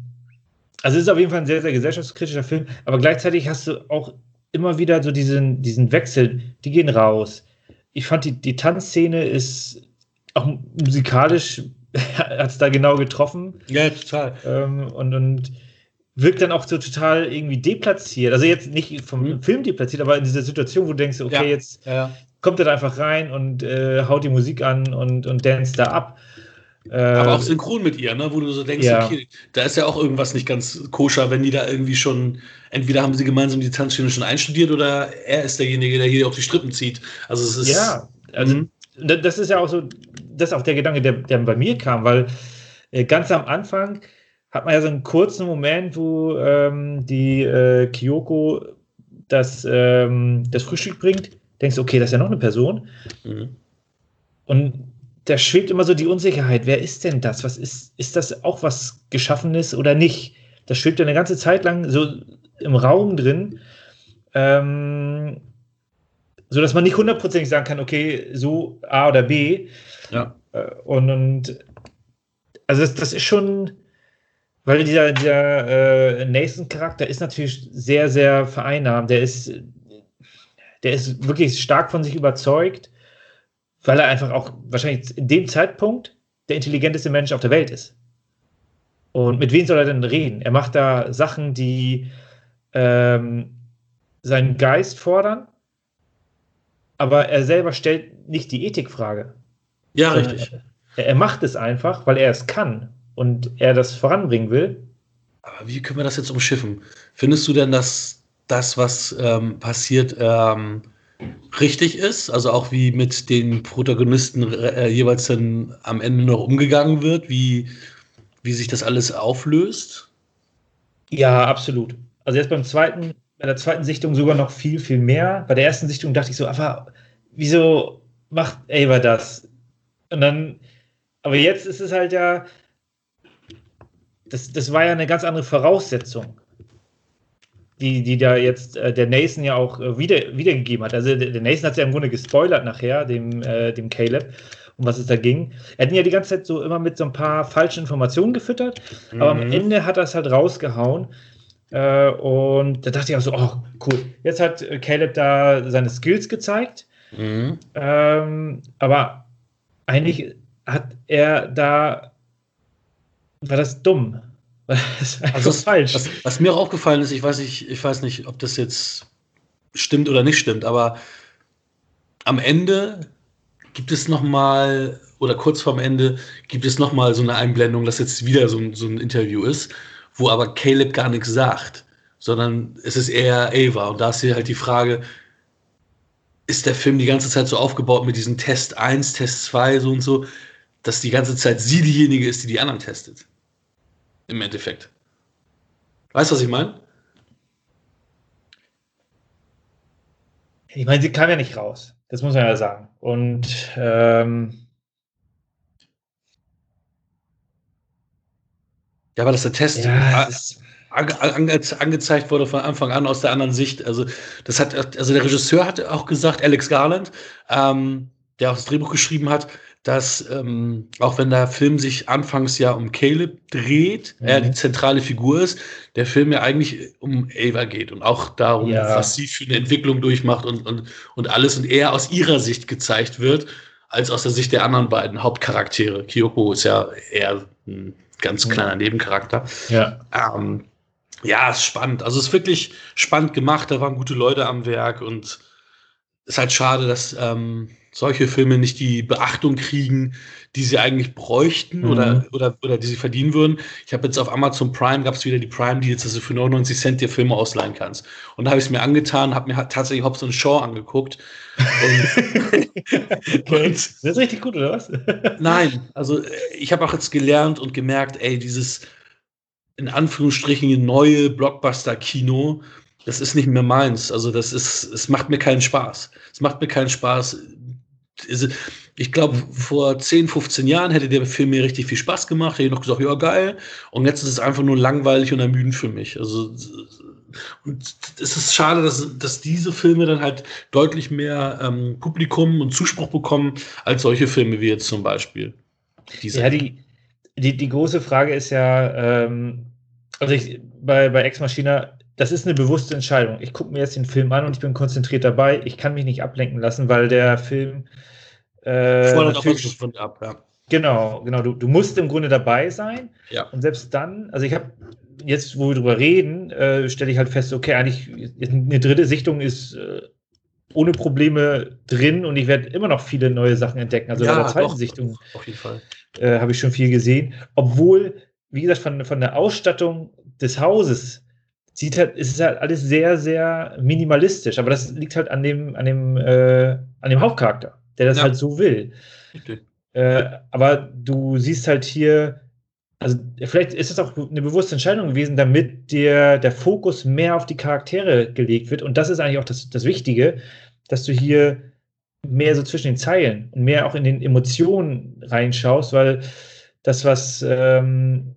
[SPEAKER 2] also es ist auf jeden Fall ein sehr, sehr gesellschaftskritischer Film, aber gleichzeitig hast du auch immer wieder so diesen, diesen Wechsel, die gehen raus. Ich fand, die, die Tanzszene ist auch musikalisch, hat es da genau getroffen.
[SPEAKER 3] Ja, total.
[SPEAKER 2] Ähm, und, und wirkt dann auch so total irgendwie deplatziert. Also jetzt nicht vom mhm. Film deplatziert, aber in dieser Situation, wo du denkst, okay, ja. jetzt ja. kommt er da einfach rein und äh, haut die Musik an und, und dance da ab.
[SPEAKER 3] Aber auch äh, synchron mit ihr, ne? wo du so denkst, ja. okay, da ist ja auch irgendwas nicht ganz koscher, wenn die da irgendwie schon, entweder haben sie gemeinsam die Tanzszene schon einstudiert oder er ist derjenige, der hier auch die Strippen zieht. Also es ist.
[SPEAKER 2] Ja, also mhm. das ist ja auch so, das ist auch der Gedanke, der, der bei mir kam, weil äh, ganz am Anfang hat man ja so einen kurzen Moment, wo ähm, die äh, Kyoko das, ähm, das Frühstück bringt, denkst du, okay, das ist ja noch eine Person. Mhm. Und da schwebt immer so die Unsicherheit. Wer ist denn das? Was ist, ist das auch was Geschaffenes oder nicht? Das schwebt ja eine ganze Zeit lang so im Raum drin, ähm, so dass man nicht hundertprozentig sagen kann, okay, so A oder B.
[SPEAKER 3] Ja.
[SPEAKER 2] Äh, und, und also das, das ist schon, weil dieser, dieser äh, Nathan-Charakter ist natürlich sehr, sehr vereinnahmt. Der ist, der ist wirklich stark von sich überzeugt weil er einfach auch wahrscheinlich in dem Zeitpunkt der intelligenteste Mensch auf der Welt ist. Und mit wem soll er denn reden? Er macht da Sachen, die ähm, seinen Geist fordern, aber er selber stellt nicht die Ethikfrage.
[SPEAKER 3] Ja, richtig.
[SPEAKER 2] Er, er macht es einfach, weil er es kann und er das voranbringen will.
[SPEAKER 3] Aber wie können wir das jetzt umschiffen? Findest du denn, dass das, was ähm, passiert, ähm, richtig ist, also auch wie mit den Protagonisten äh, jeweils dann am Ende noch umgegangen wird, wie, wie sich das alles auflöst?
[SPEAKER 2] Ja, absolut. Also jetzt beim zweiten, bei der zweiten Sichtung sogar noch viel, viel mehr. Bei der ersten Sichtung dachte ich so, aber wieso macht Ava das? Und dann, aber jetzt ist es halt ja, das, das war ja eine ganz andere Voraussetzung die, die da jetzt äh, der Nathan ja auch äh, wieder, wiedergegeben hat. Also der, der Nathan hat es ja im Grunde gespoilert nachher, dem, äh, dem Caleb, um was es da ging. Er hat ihn ja die ganze Zeit so immer mit so ein paar falschen Informationen gefüttert, mhm. aber am mhm. Ende hat er es halt rausgehauen. Äh, und da dachte ich auch so, oh, cool. Jetzt hat äh, Caleb da seine Skills gezeigt. Mhm. Ähm, aber eigentlich hat er da, war das dumm
[SPEAKER 3] also was, falsch. Was, was, mir auch aufgefallen ist, ich weiß nicht, ich weiß nicht, ob das jetzt stimmt oder nicht stimmt, aber am Ende gibt es noch mal oder kurz vorm Ende gibt es noch mal so eine Einblendung, dass jetzt wieder so ein, so ein Interview ist, wo aber Caleb gar nichts sagt, sondern es ist eher Ava und da ist hier halt die Frage, ist der Film die ganze Zeit so aufgebaut mit diesem Test 1, Test 2 so und so, dass die ganze Zeit sie diejenige ist, die die anderen testet? im Endeffekt. Weißt du, was ich meine?
[SPEAKER 2] Ich meine, sie kam ja nicht raus. Das muss man ja sagen. Und ähm,
[SPEAKER 3] ja, aber dass der Test ja, ange ange angezeigt wurde von Anfang an aus der anderen Sicht. Also, das hat, also der Regisseur hat auch gesagt, Alex Garland, ähm, der auch das Drehbuch geschrieben hat, dass ähm, auch wenn der Film sich anfangs ja um Caleb dreht, mhm. er die zentrale Figur ist, der Film ja eigentlich um Ava geht und auch darum, ja. was sie für eine Entwicklung durchmacht und, und, und alles und eher aus ihrer Sicht gezeigt wird, als aus der Sicht der anderen beiden Hauptcharaktere. Kyoko ist ja eher ein ganz kleiner Nebencharakter.
[SPEAKER 2] Ja.
[SPEAKER 3] Ähm, ja, ist spannend. Also es ist wirklich spannend gemacht. Da waren gute Leute am Werk und ist halt schade, dass ähm, solche Filme nicht die Beachtung kriegen, die sie eigentlich bräuchten mhm. oder, oder, oder die sie verdienen würden. Ich habe jetzt auf Amazon Prime, gab es wieder die Prime-Deals, dass du für 99 Cent dir Filme ausleihen kannst. Und da habe ich es mir angetan, habe mir tatsächlich Hobbs und Shaw angeguckt.
[SPEAKER 2] Und, und, das ist richtig gut, oder was?
[SPEAKER 3] nein, also ich habe auch jetzt gelernt und gemerkt, ey, dieses in Anführungsstrichen neue Blockbuster-Kino, das ist nicht mehr meins. Also das ist, es macht mir keinen Spaß. Es macht mir keinen Spaß. Ich glaube, vor 10, 15 Jahren hätte der Film mir richtig viel Spaß gemacht. Hätte ich noch gesagt, ja, geil. Und jetzt ist es einfach nur langweilig und ermüdend für mich. Also, und es ist schade, dass, dass diese Filme dann halt deutlich mehr ähm, Publikum und Zuspruch bekommen als solche Filme wie jetzt zum Beispiel.
[SPEAKER 2] Diese. Ja, die, die, die große Frage ist ja, ähm, also ich, bei, bei Ex Machina, das ist eine bewusste Entscheidung. Ich gucke mir jetzt den Film an und ich bin konzentriert dabei. Ich kann mich nicht ablenken lassen, weil der Film.
[SPEAKER 3] Äh, natürlich, von ab, ja.
[SPEAKER 2] Genau, genau. Du, du musst im Grunde dabei sein.
[SPEAKER 3] Ja.
[SPEAKER 2] Und selbst dann, also ich habe jetzt, wo wir drüber reden, äh, stelle ich halt fest, okay, eigentlich eine dritte Sichtung ist äh, ohne Probleme drin und ich werde immer noch viele neue Sachen entdecken. Also
[SPEAKER 3] ja,
[SPEAKER 2] bei der zweiten
[SPEAKER 3] doch,
[SPEAKER 2] Sichtung
[SPEAKER 3] auf jeden Fall.
[SPEAKER 2] Äh, habe ich schon viel gesehen. Obwohl, wie gesagt, von, von der Ausstattung des Hauses sieht halt, ist es halt alles sehr, sehr minimalistisch. Aber das liegt halt an dem, an dem, äh, an dem Hauptcharakter, der das
[SPEAKER 3] Ja.
[SPEAKER 2] halt so will. Äh, aber du siehst halt hier, also vielleicht ist es auch eine bewusste Entscheidung gewesen, damit der, der Fokus mehr auf die Charaktere gelegt wird. Und das ist eigentlich auch das, das Wichtige, dass du hier mehr so zwischen den Zeilen und mehr auch in den Emotionen reinschaust, weil das, was ähm,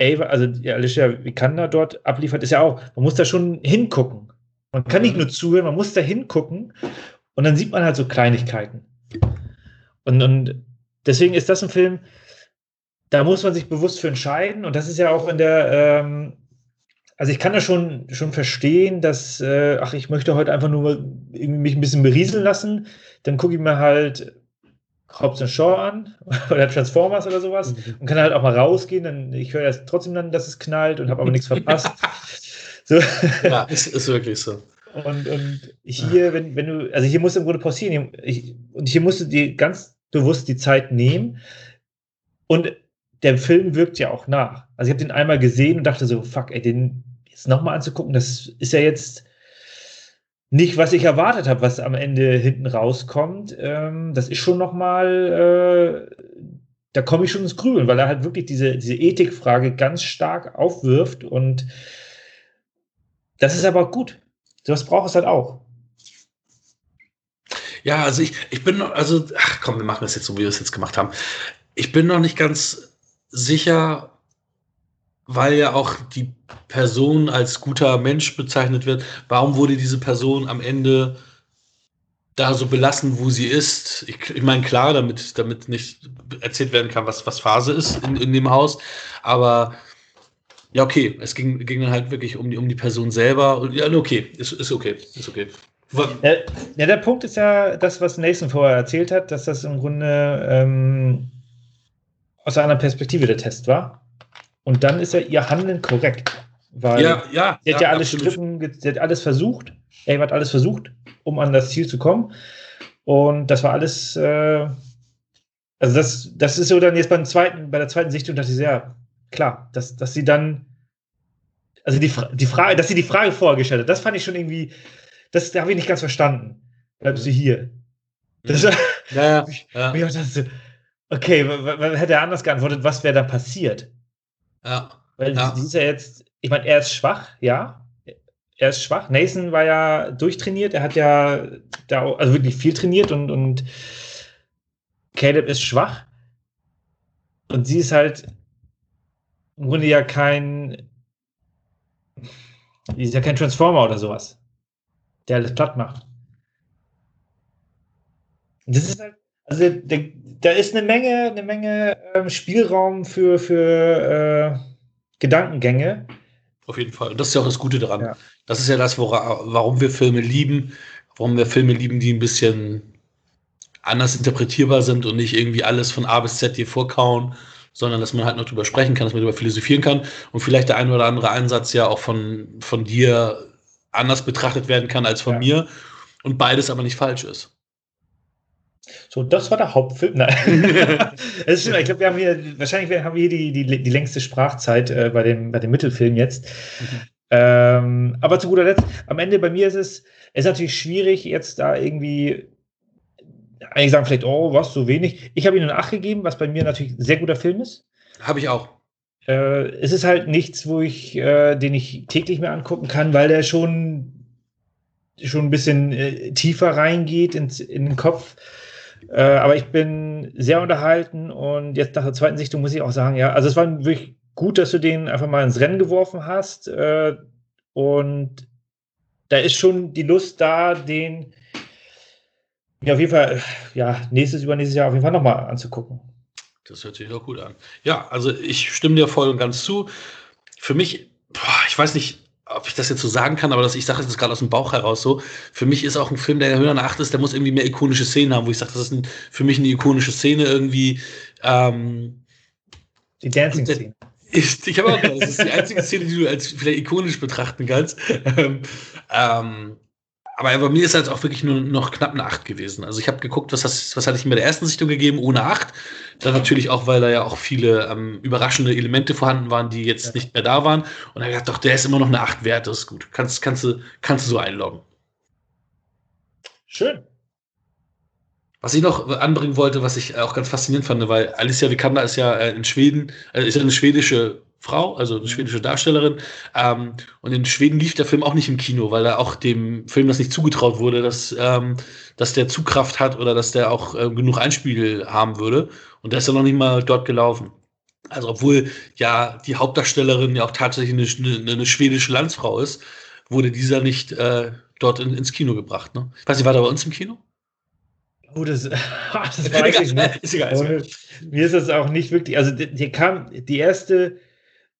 [SPEAKER 2] Ava, also Alicia Vikander dort abliefert, ist ja auch, man muss da schon hingucken. Man kann nicht nur zuhören, man muss da hingucken und dann sieht man halt so Kleinigkeiten. Und, und deswegen ist das ein Film, da muss man sich bewusst für entscheiden. Und das ist ja auch in der, ähm, also ich kann das schon, schon verstehen, dass, äh, ach, ich möchte heute einfach nur mich ein bisschen berieseln lassen. Dann gucke ich mir halt Hobbs Shaw an oder Transformers oder sowas und kann halt auch mal rausgehen. Dann, ich höre erst trotzdem dann, dass es knallt und habe aber nichts verpasst. So.
[SPEAKER 3] Ja, ist, ist wirklich so.
[SPEAKER 2] Und, und hier, wenn, wenn du, also hier musst du im Grunde pausieren. Ich, und hier musst du dir ganz bewusst die Zeit nehmen. Und der Film wirkt ja auch nach. Also ich habe den einmal gesehen und dachte so, fuck, ey, den jetzt nochmal anzugucken, das ist ja jetzt nicht, was ich erwartet habe, was am Ende hinten rauskommt. Ähm, das ist schon nochmal, äh, da komme ich schon ins Grübeln, weil er halt wirklich diese, diese Ethikfrage ganz stark aufwirft und das ist aber gut. Sowas braucht es halt auch.
[SPEAKER 3] Ja, also ich, ich bin noch, also, ach komm, wir machen das jetzt so, wie wir es jetzt gemacht haben. Ich bin noch nicht ganz sicher, weil ja auch die Person als guter Mensch bezeichnet wird. Warum wurde diese Person am Ende da so belassen, wo sie ist? Ich, ich meine, klar, damit, damit nicht erzählt werden kann, was, was Phase ist in, in dem Haus. Aber ja, okay, es ging, ging dann halt wirklich um die, um die Person selber. Ja, okay, ist, ist okay, ist okay.
[SPEAKER 2] Ja, ja, der Punkt ist ja das, was Nathan vorher erzählt hat, dass das im Grunde ähm, aus einer Perspektive der Test war. Und dann ist ja ihr Handeln korrekt. Weil
[SPEAKER 3] Ja, ja.
[SPEAKER 2] sie hat ja, alles
[SPEAKER 3] absolut.
[SPEAKER 2] Strippen, sie hat alles versucht. Ava hat alles versucht, um an das Ziel zu kommen. Und das war alles, äh, also das, das ist so dann jetzt beim zweiten, bei der zweiten Sichtung dachte ich, ja, klar, dass, dass sie dann, also die, die Frage, dass sie die Frage vorher gestellt hat, das fand ich schon irgendwie, das da habe ich nicht ganz verstanden. Bleibst du hier? Das,
[SPEAKER 3] Ja, ja, ja,
[SPEAKER 2] und ich dachte okay, hätte er anders geantwortet, was wäre da passiert?
[SPEAKER 3] Ja.
[SPEAKER 2] Weil
[SPEAKER 3] Ja.
[SPEAKER 2] sie ist ja jetzt, ich meine, er ist schwach, ja. Er ist schwach. Nathan war ja durchtrainiert, er hat ja da auch- also wirklich viel trainiert und, und Caleb ist schwach. Und sie ist halt im Grunde ja kein, sie ist ja kein Transformer oder sowas, der alles platt macht. Das ist halt, also der, da ist eine Menge, eine Menge ähm, Spielraum für, für äh, Gedankengänge.
[SPEAKER 3] Auf jeden Fall. Und das ist ja auch das Gute daran.
[SPEAKER 2] Ja.
[SPEAKER 3] Das ist ja das, wora, warum wir Filme lieben, warum wir Filme lieben, die ein bisschen anders interpretierbar sind und nicht irgendwie alles von A bis Z dir vorkauen, sondern dass man halt noch drüber sprechen kann, dass man darüber philosophieren kann und vielleicht der ein oder andere Einsatz ja auch von, von dir anders betrachtet werden kann als von
[SPEAKER 2] Ja.
[SPEAKER 3] mir und beides aber nicht falsch ist.
[SPEAKER 2] So, das war der Hauptfilm. Nein. Es stimmt, ich glaube, wir haben hier, wahrscheinlich haben wir hier die, die, die längste Sprachzeit äh, bei, dem, bei dem Mittelfilm jetzt.
[SPEAKER 3] Mhm.
[SPEAKER 2] Ähm, aber zu guter Letzt, am Ende bei mir ist es, ist natürlich schwierig, jetzt da irgendwie, einige sagen vielleicht, oh, was, so wenig. Ich habe ihm eine 8 gegeben, was bei mir natürlich ein sehr guter Film ist.
[SPEAKER 3] Habe ich auch.
[SPEAKER 2] äh, es ist halt nichts, wo ich, äh, den ich täglich mir angucken kann, weil der schon, schon ein bisschen äh, tiefer reingeht ins, in den Kopf. Äh, aber ich bin sehr unterhalten und jetzt nach der zweiten Sichtung muss ich auch sagen, ja, also es war wirklich gut, dass du den einfach mal ins Rennen geworfen hast. Äh, und da ist schon die Lust da, den ja, auf jeden Fall, ja, nächstes, übernächstes Jahr auf jeden Fall nochmal anzugucken.
[SPEAKER 3] Das hört sich doch gut an. Ja, also ich stimme dir voll und ganz zu. Für mich, boah, ich weiß nicht, ob ich das jetzt so sagen kann, aber das, ich sage das gerade aus dem Bauch heraus so. Für mich ist auch ein Film, der höher nach acht ist, der muss irgendwie mehr ikonische Szenen haben, wo ich sage, das ist ein, für mich eine ikonische Szene irgendwie. Ähm,
[SPEAKER 2] die Dancing-Szene.
[SPEAKER 3] Ich, ich habe auch gedacht, das ist die einzige Szene, die du als vielleicht ikonisch betrachten kannst. ähm, ähm, aber bei mir ist es auch wirklich nur noch knapp eine 8 gewesen. Also ich habe geguckt, was, was hatte ich mir der ersten Sichtung gegeben, ohne 8. Dann natürlich auch, weil da ja auch viele ähm, überraschende Elemente vorhanden waren, die jetzt ja. nicht mehr da waren. Und dann habe ich gedacht, doch, der ist immer noch eine 8 wert, das ist gut. Kannst, kannst, du, kannst du so einloggen.
[SPEAKER 2] Schön.
[SPEAKER 3] Was ich noch anbringen wollte, was ich auch ganz faszinierend fand, weil Alicia Vikander ist ja äh, in Schweden, äh, ist ja eine schwedische Frau, also eine schwedische Darstellerin. Ähm, und in Schweden lief der Film auch nicht im Kino, weil er auch dem Film das nicht zugetraut wurde, dass, ähm, dass der Zugkraft hat oder dass der auch äh, genug Einspiegel haben würde. Und der ist ja noch nicht mal dort gelaufen. Also obwohl ja die Hauptdarstellerin ja auch tatsächlich eine, eine, eine schwedische Landsfrau ist, wurde dieser nicht äh, dort in, ins Kino gebracht. Ne? Ich weiß nicht, war der bei uns im Kino?
[SPEAKER 2] Oh, das, das weiß ich nicht. Ist egal, ist egal. Mir ist das auch nicht wirklich, also die, die kam, die erste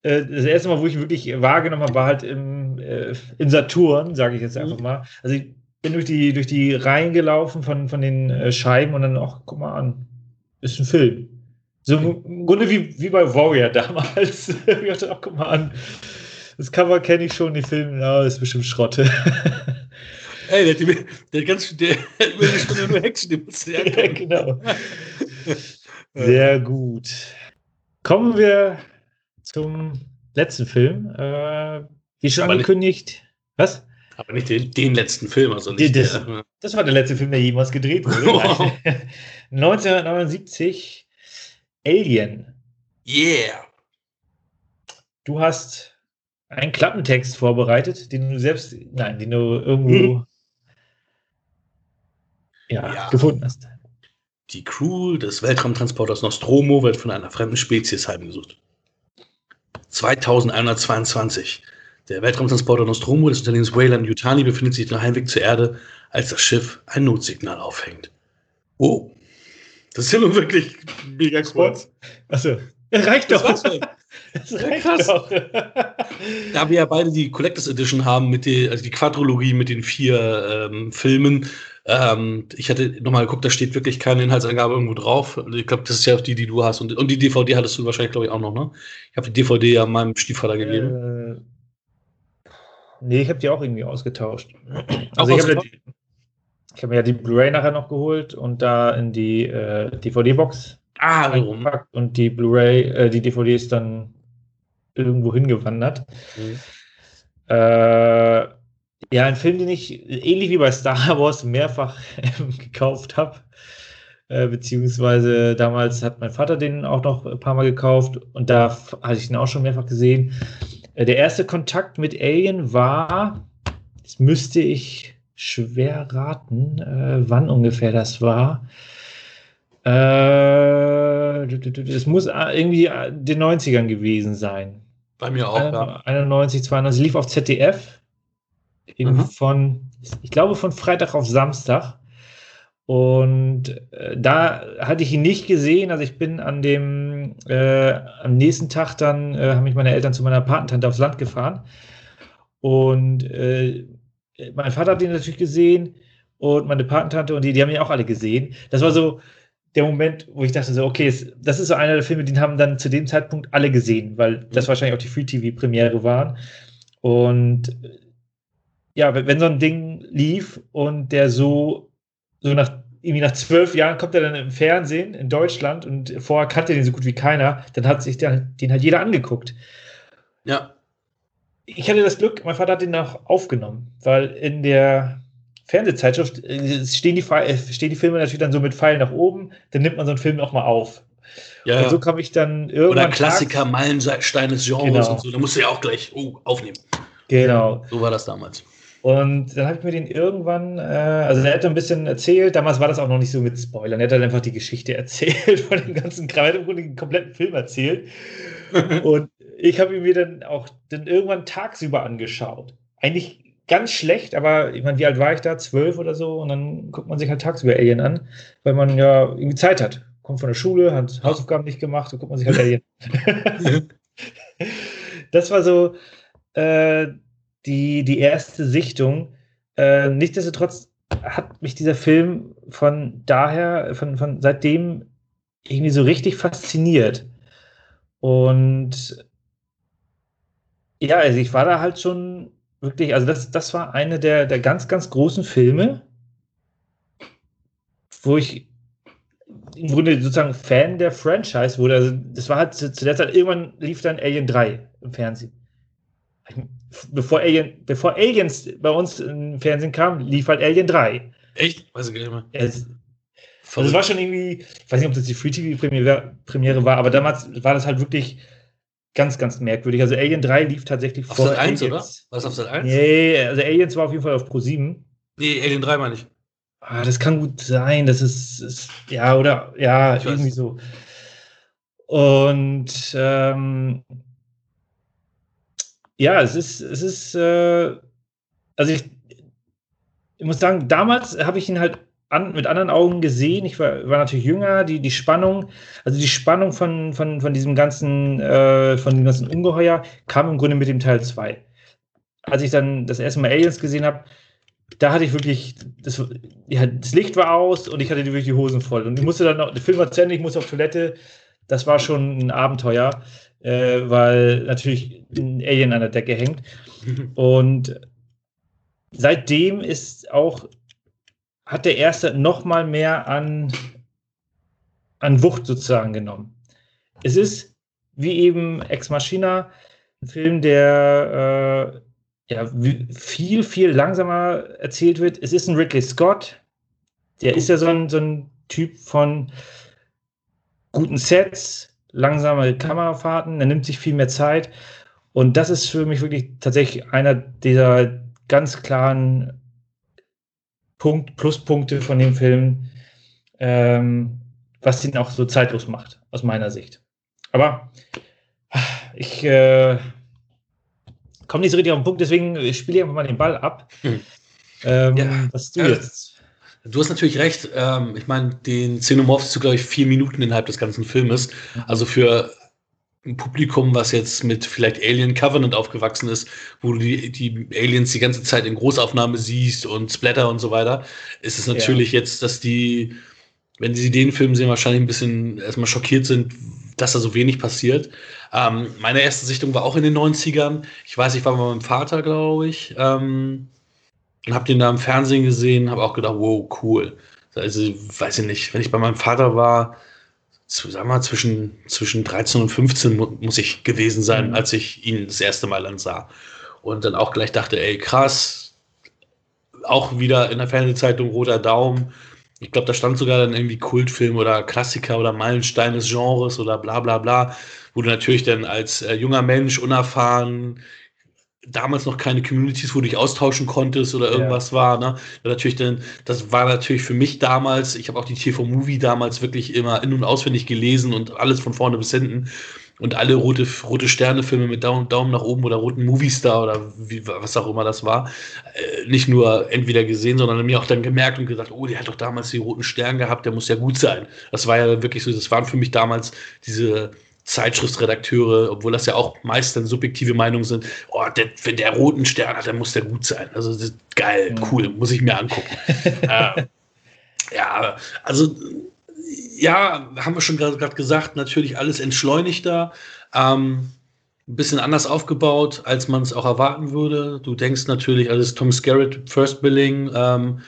[SPEAKER 2] das erste Mal, wo ich wirklich wahrgenommen habe, war halt im, äh, in Saturn, sage ich jetzt mhm. einfach mal. Also ich bin durch die, durch die Reihen gelaufen von, von den äh, Scheiben und dann, ach, guck mal an, ist ein Film. So im Grunde wie, wie bei Warrior damals. ich dachte, ach, guck mal an, das Cover kenne ich schon, die Filme, ja, ist bestimmt Schrotte.
[SPEAKER 3] Ey, der, der, der ganz der über Stunde nur Hexen,
[SPEAKER 2] ja, genau. Sehr gut. Kommen wir zum letzten Film. Äh, wie schon aber angekündigt. Nicht, was?
[SPEAKER 3] Aber nicht den, den, letzten Film. Also nicht
[SPEAKER 2] das, der, das, war der letzte Film, der jemals gedreht wurde. 1979 Alien.
[SPEAKER 3] Yeah.
[SPEAKER 2] Du hast einen Klappentext vorbereitet, den du selbst, nein, den du irgendwo hm. ja, ja. gefunden hast.
[SPEAKER 3] Die Crew des Weltraumtransporters Nostromo wird von einer fremden Spezies heimgesucht. 2122. Der Weltraumtransporter Nostromo des Unternehmens Wayland Yutani befindet sich auf Heimweg zur Erde, als das Schiff ein Notsignal aufhängt. Oh, das ist ja nun wirklich mega kurz.
[SPEAKER 2] Achso, reicht doch. Das,
[SPEAKER 3] das reicht krass. doch. da wir ja beide die Collectors Edition haben, mit die, also die Quadrologie mit den vier ähm, Filmen, ähm, ich hatte nochmal geguckt, da steht wirklich keine Inhaltsangabe irgendwo drauf. Also ich glaube, das ist ja auch die, die du hast. Und, und die DVD hattest du wahrscheinlich, glaube ich, auch noch, ne? Ich habe die DVD ja meinem Stiefvater gegeben.
[SPEAKER 2] Äh, nee, ich habe die auch irgendwie ausgetauscht. Also ich habe hab mir ja die Blu-ray nachher noch geholt und da in die äh, DVD-Box
[SPEAKER 3] ah, gepackt
[SPEAKER 2] und die Blu-ray, äh, die DVD ist dann irgendwo hingewandert. Mhm. Äh, ja, ein Film, den ich ähnlich wie bei Star Wars mehrfach gekauft habe. Äh, beziehungsweise damals hat mein Vater den auch noch ein paar Mal gekauft und da hatte ich ihn auch schon mehrfach gesehen. Äh, der erste Kontakt mit Alien war, das müsste ich schwer raten, äh, wann ungefähr das war. Es muss irgendwie den 90ern gewesen sein.
[SPEAKER 3] Bei mir auch, ja.
[SPEAKER 2] 91, 92, lief auf ZDF mhm. von, ich glaube, von Freitag auf Samstag. Und äh, da hatte ich ihn nicht gesehen. Also ich bin an dem, äh, am nächsten Tag dann, äh, haben mich meine Eltern zu meiner Patentante aufs Land gefahren. Und äh, mein Vater hat ihn natürlich gesehen und meine Patentante und die, die haben ihn auch alle gesehen. Das war so der Moment, wo ich dachte so, okay, das ist so einer der Filme, den haben dann zu dem Zeitpunkt alle gesehen, weil das mhm. wahrscheinlich auch die Free-TV-Premiere waren. Und ja, wenn so ein Ding lief und der so, so nach, irgendwie nach zwölf Jahren kommt er dann im Fernsehen in Deutschland und vorher kannte den so gut wie keiner, dann hat sich der, den halt jeder angeguckt.
[SPEAKER 3] Ja.
[SPEAKER 2] Ich hatte das Glück, mein Vater hat den auch aufgenommen, weil in der Fernsehzeitschrift äh, stehen die, äh, stehen die Filme natürlich dann so mit Pfeilen nach oben, dann nimmt man so einen Film auch mal auf.
[SPEAKER 3] Ja,
[SPEAKER 2] und so kam ich dann irgendwann.
[SPEAKER 3] Oder Klassiker, Meilenstein des Genres
[SPEAKER 2] Genau.
[SPEAKER 3] und so. Da musst du ja auch gleich oh, aufnehmen.
[SPEAKER 2] Genau.
[SPEAKER 3] So war das damals.
[SPEAKER 2] Und dann habe ich mir den irgendwann, äh, also er hat ein bisschen erzählt, damals war das auch noch nicht so mit Spoilern, er hat dann einfach die Geschichte erzählt von dem ganzen Kram, er hat im Grunde den kompletten Film erzählt. Und ich habe ihn mir dann auch dann irgendwann tagsüber angeschaut. Eigentlich ganz schlecht, aber ich meine, wie alt war ich da? Zwölf oder so? Und dann guckt man sich halt tagsüber Alien an, weil man ja irgendwie Zeit hat. Kommt von der Schule, hat Hausaufgaben nicht gemacht, dann guckt man sich halt Alien an. das war so äh, die, die erste Sichtung. Äh, nichtsdestotrotz hat mich dieser Film von daher, von, von seitdem irgendwie so richtig fasziniert. Und ja, also ich war da halt schon wirklich, also das, das war eine der, der ganz, ganz großen Filme, wo ich im Grunde sozusagen Fan der Franchise wurde. Also das war halt zu, zu der Zeit, irgendwann lief dann Alien 3 im Fernsehen. Bevor, Alien, bevor Aliens bei uns im Fernsehen kam, lief halt Alien 3.
[SPEAKER 3] Echt? Weiß ich gar nicht mehr.
[SPEAKER 2] Es, also es war schon irgendwie, ich weiß nicht, ob das die Free TV Premiere, Premiere war, aber damals war das halt wirklich ganz, ganz merkwürdig. Also Alien 3 lief tatsächlich
[SPEAKER 3] Auf
[SPEAKER 2] vor
[SPEAKER 3] Sat 1, oder? War das auf Sat 1?
[SPEAKER 2] Nee, also Aliens war auf jeden Fall auf Pro 7.
[SPEAKER 3] Nee, Alien 3 meine ich.
[SPEAKER 2] Ah, das kann gut sein, das ist, ist ja, oder ja,
[SPEAKER 3] Ich weiß.
[SPEAKER 2] irgendwie so. Und ähm, ja, es ist, es ist, äh, also ich, ich muss sagen, damals habe ich ihn halt an, mit anderen Augen gesehen. Ich war, war natürlich jünger, die, die Spannung, also die Spannung von, von, von diesem ganzen, äh, von dem ganzen Ungeheuer kam im Grunde mit dem Teil 2. Als ich dann das erste Mal Aliens gesehen habe, da hatte ich wirklich, das, ja, das Licht war aus und ich hatte wirklich die Hosen voll. Und ich musste dann noch, der Film war zu Ende, ich musste auf Toilette. Das war schon ein Abenteuer, äh, weil natürlich ein Alien an der Decke hängt. Und seitdem ist auch, hat der erste noch mal mehr an, an Wucht sozusagen genommen. Es ist wie eben Ex Machina, ein Film, der äh, ja, viel, viel langsamer erzählt wird. Es ist ein Ridley Scott, der ist ja so ein, so ein Typ von guten Sets, langsame Kamerafahrten, er nimmt sich viel mehr Zeit. Und das ist für mich wirklich tatsächlich einer dieser ganz klaren Punkt, Pluspunkte von dem Film, ähm, was ihn auch so zeitlos macht, aus meiner Sicht. Aber ich äh, komme nicht so richtig auf den Punkt, deswegen spiele ich einfach mal den Ball ab.
[SPEAKER 3] Hm.
[SPEAKER 2] Ähm,
[SPEAKER 3] Ja.
[SPEAKER 2] was du
[SPEAKER 3] Ja.
[SPEAKER 2] jetzt?
[SPEAKER 3] Du hast natürlich recht. Ähm, ich meine, den Xenomorph du, glaube ich, vier Minuten innerhalb des ganzen Filmes. Also für ein Publikum, was jetzt mit vielleicht Alien Covenant aufgewachsen ist, wo du die, die Aliens die ganze Zeit in Großaufnahme siehst und Splatter und so weiter, ist es natürlich jetzt, dass die, wenn sie den Film sehen, wahrscheinlich ein bisschen erstmal schockiert sind, dass da so wenig passiert. Ähm, meine erste Sichtung war auch in den 90ern. Ich weiß, ich war bei meinem Vater, glaube ich. Ähm, und habe den da im Fernsehen gesehen, habe auch gedacht, wow, cool. Also, weiß ich nicht, wenn ich bei meinem Vater war, zu, sag mal, zwischen, zwischen 13 und 15 mu muss ich gewesen sein,
[SPEAKER 2] Mhm.
[SPEAKER 3] als ich ihn das erste Mal dann sah. Und dann auch gleich dachte, ey, krass, auch wieder in der Fernsehzeitung Roter Daumen. Ich glaube, da stand sogar dann irgendwie Kultfilm oder Klassiker oder Meilenstein des Genres oder bla bla bla, wo du natürlich dann als äh, junger Mensch, unerfahren, damals noch keine Communities, wo du dich austauschen konntest oder irgendwas war. Ne? Natürlich dann, das war natürlich für mich damals, ich habe auch die TV-Movie damals wirklich immer in- und auswendig gelesen und alles von vorne bis hinten. Und alle rote, rote Sterne-Filme mit Daumen, Daumen nach oben oder roten Moviestar oder wie, was auch immer das war, äh, nicht nur entweder gesehen, sondern mir auch dann gemerkt und gesagt, oh, der hat doch damals die roten Sterne gehabt, der muss ja gut sein. Das war ja wirklich so, das waren für mich damals diese Zeitschriftsredakteure, obwohl das ja auch meist dann subjektive Meinungen sind, oh, der, wenn der roten Stern hat, dann muss der gut sein. Also das ist geil,
[SPEAKER 2] Mhm.
[SPEAKER 3] cool, muss ich mir angucken. äh, ja, also ja, haben wir schon gerade gesagt, natürlich alles entschleunigter, ähm, ein bisschen anders aufgebaut, als man es auch erwarten würde. Du denkst natürlich, also Tom Skerritt First Billing, ähm,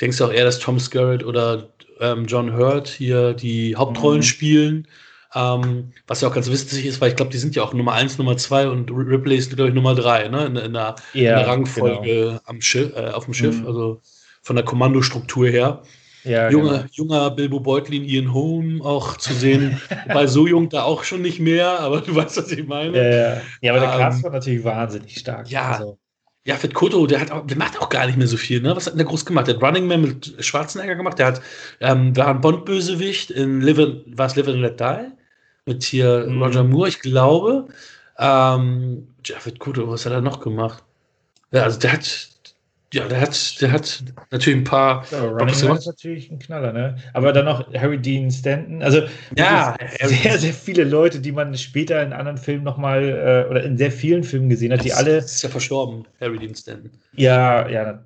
[SPEAKER 3] denkst auch eher, dass Tom Skerritt oder ähm, John Hurt hier die Hauptrollen
[SPEAKER 2] Mhm.
[SPEAKER 3] spielen. Ähm, was ja auch ganz witzig ist, weil ich glaube, die sind ja auch Nummer 1, Nummer 2 und Ripley ist, glaube ich, Nummer 3, ne? In, in, der, in
[SPEAKER 2] Ja,
[SPEAKER 3] der Rangfolge am Schiff, äh, auf dem Schiff,
[SPEAKER 2] Mhm.
[SPEAKER 3] also von der Kommandostruktur her. Ja, junger, genau. junger Bilbo Beutlin, Ian Holm auch zu sehen. Weil so jung da auch schon nicht mehr, aber du weißt, was ich meine.
[SPEAKER 2] Ja, ja. ja aber der ähm, Cast war natürlich wahnsinnig stark.
[SPEAKER 3] Ja. Also. Ja, Fett Koto, der, hat auch, der macht auch gar nicht mehr so viel. Ne? Was hat denn der groß gemacht? Der hat Running Man mit Schwarzenegger gemacht. Der hat, ähm, war ein Bond-Bösewicht in Live war es Live and Let Die? Mit hier mhm. Roger Moore, ich glaube. Ähm, Jaffet Koto, was hat er noch gemacht? Ja, also der hat, ja, der hat, der hat natürlich ein paar.
[SPEAKER 2] Ja, Running Man ist natürlich ein Knaller, ne? Aber dann noch Harry Dean Stanton. Also
[SPEAKER 3] ja,
[SPEAKER 2] sehr, sehr viele Leute, die man später in anderen Filmen nochmal äh, oder in sehr vielen Filmen gesehen hat, die alle.
[SPEAKER 3] Ist ja verstorben, Harry Dean Stanton.
[SPEAKER 2] Ja, ja.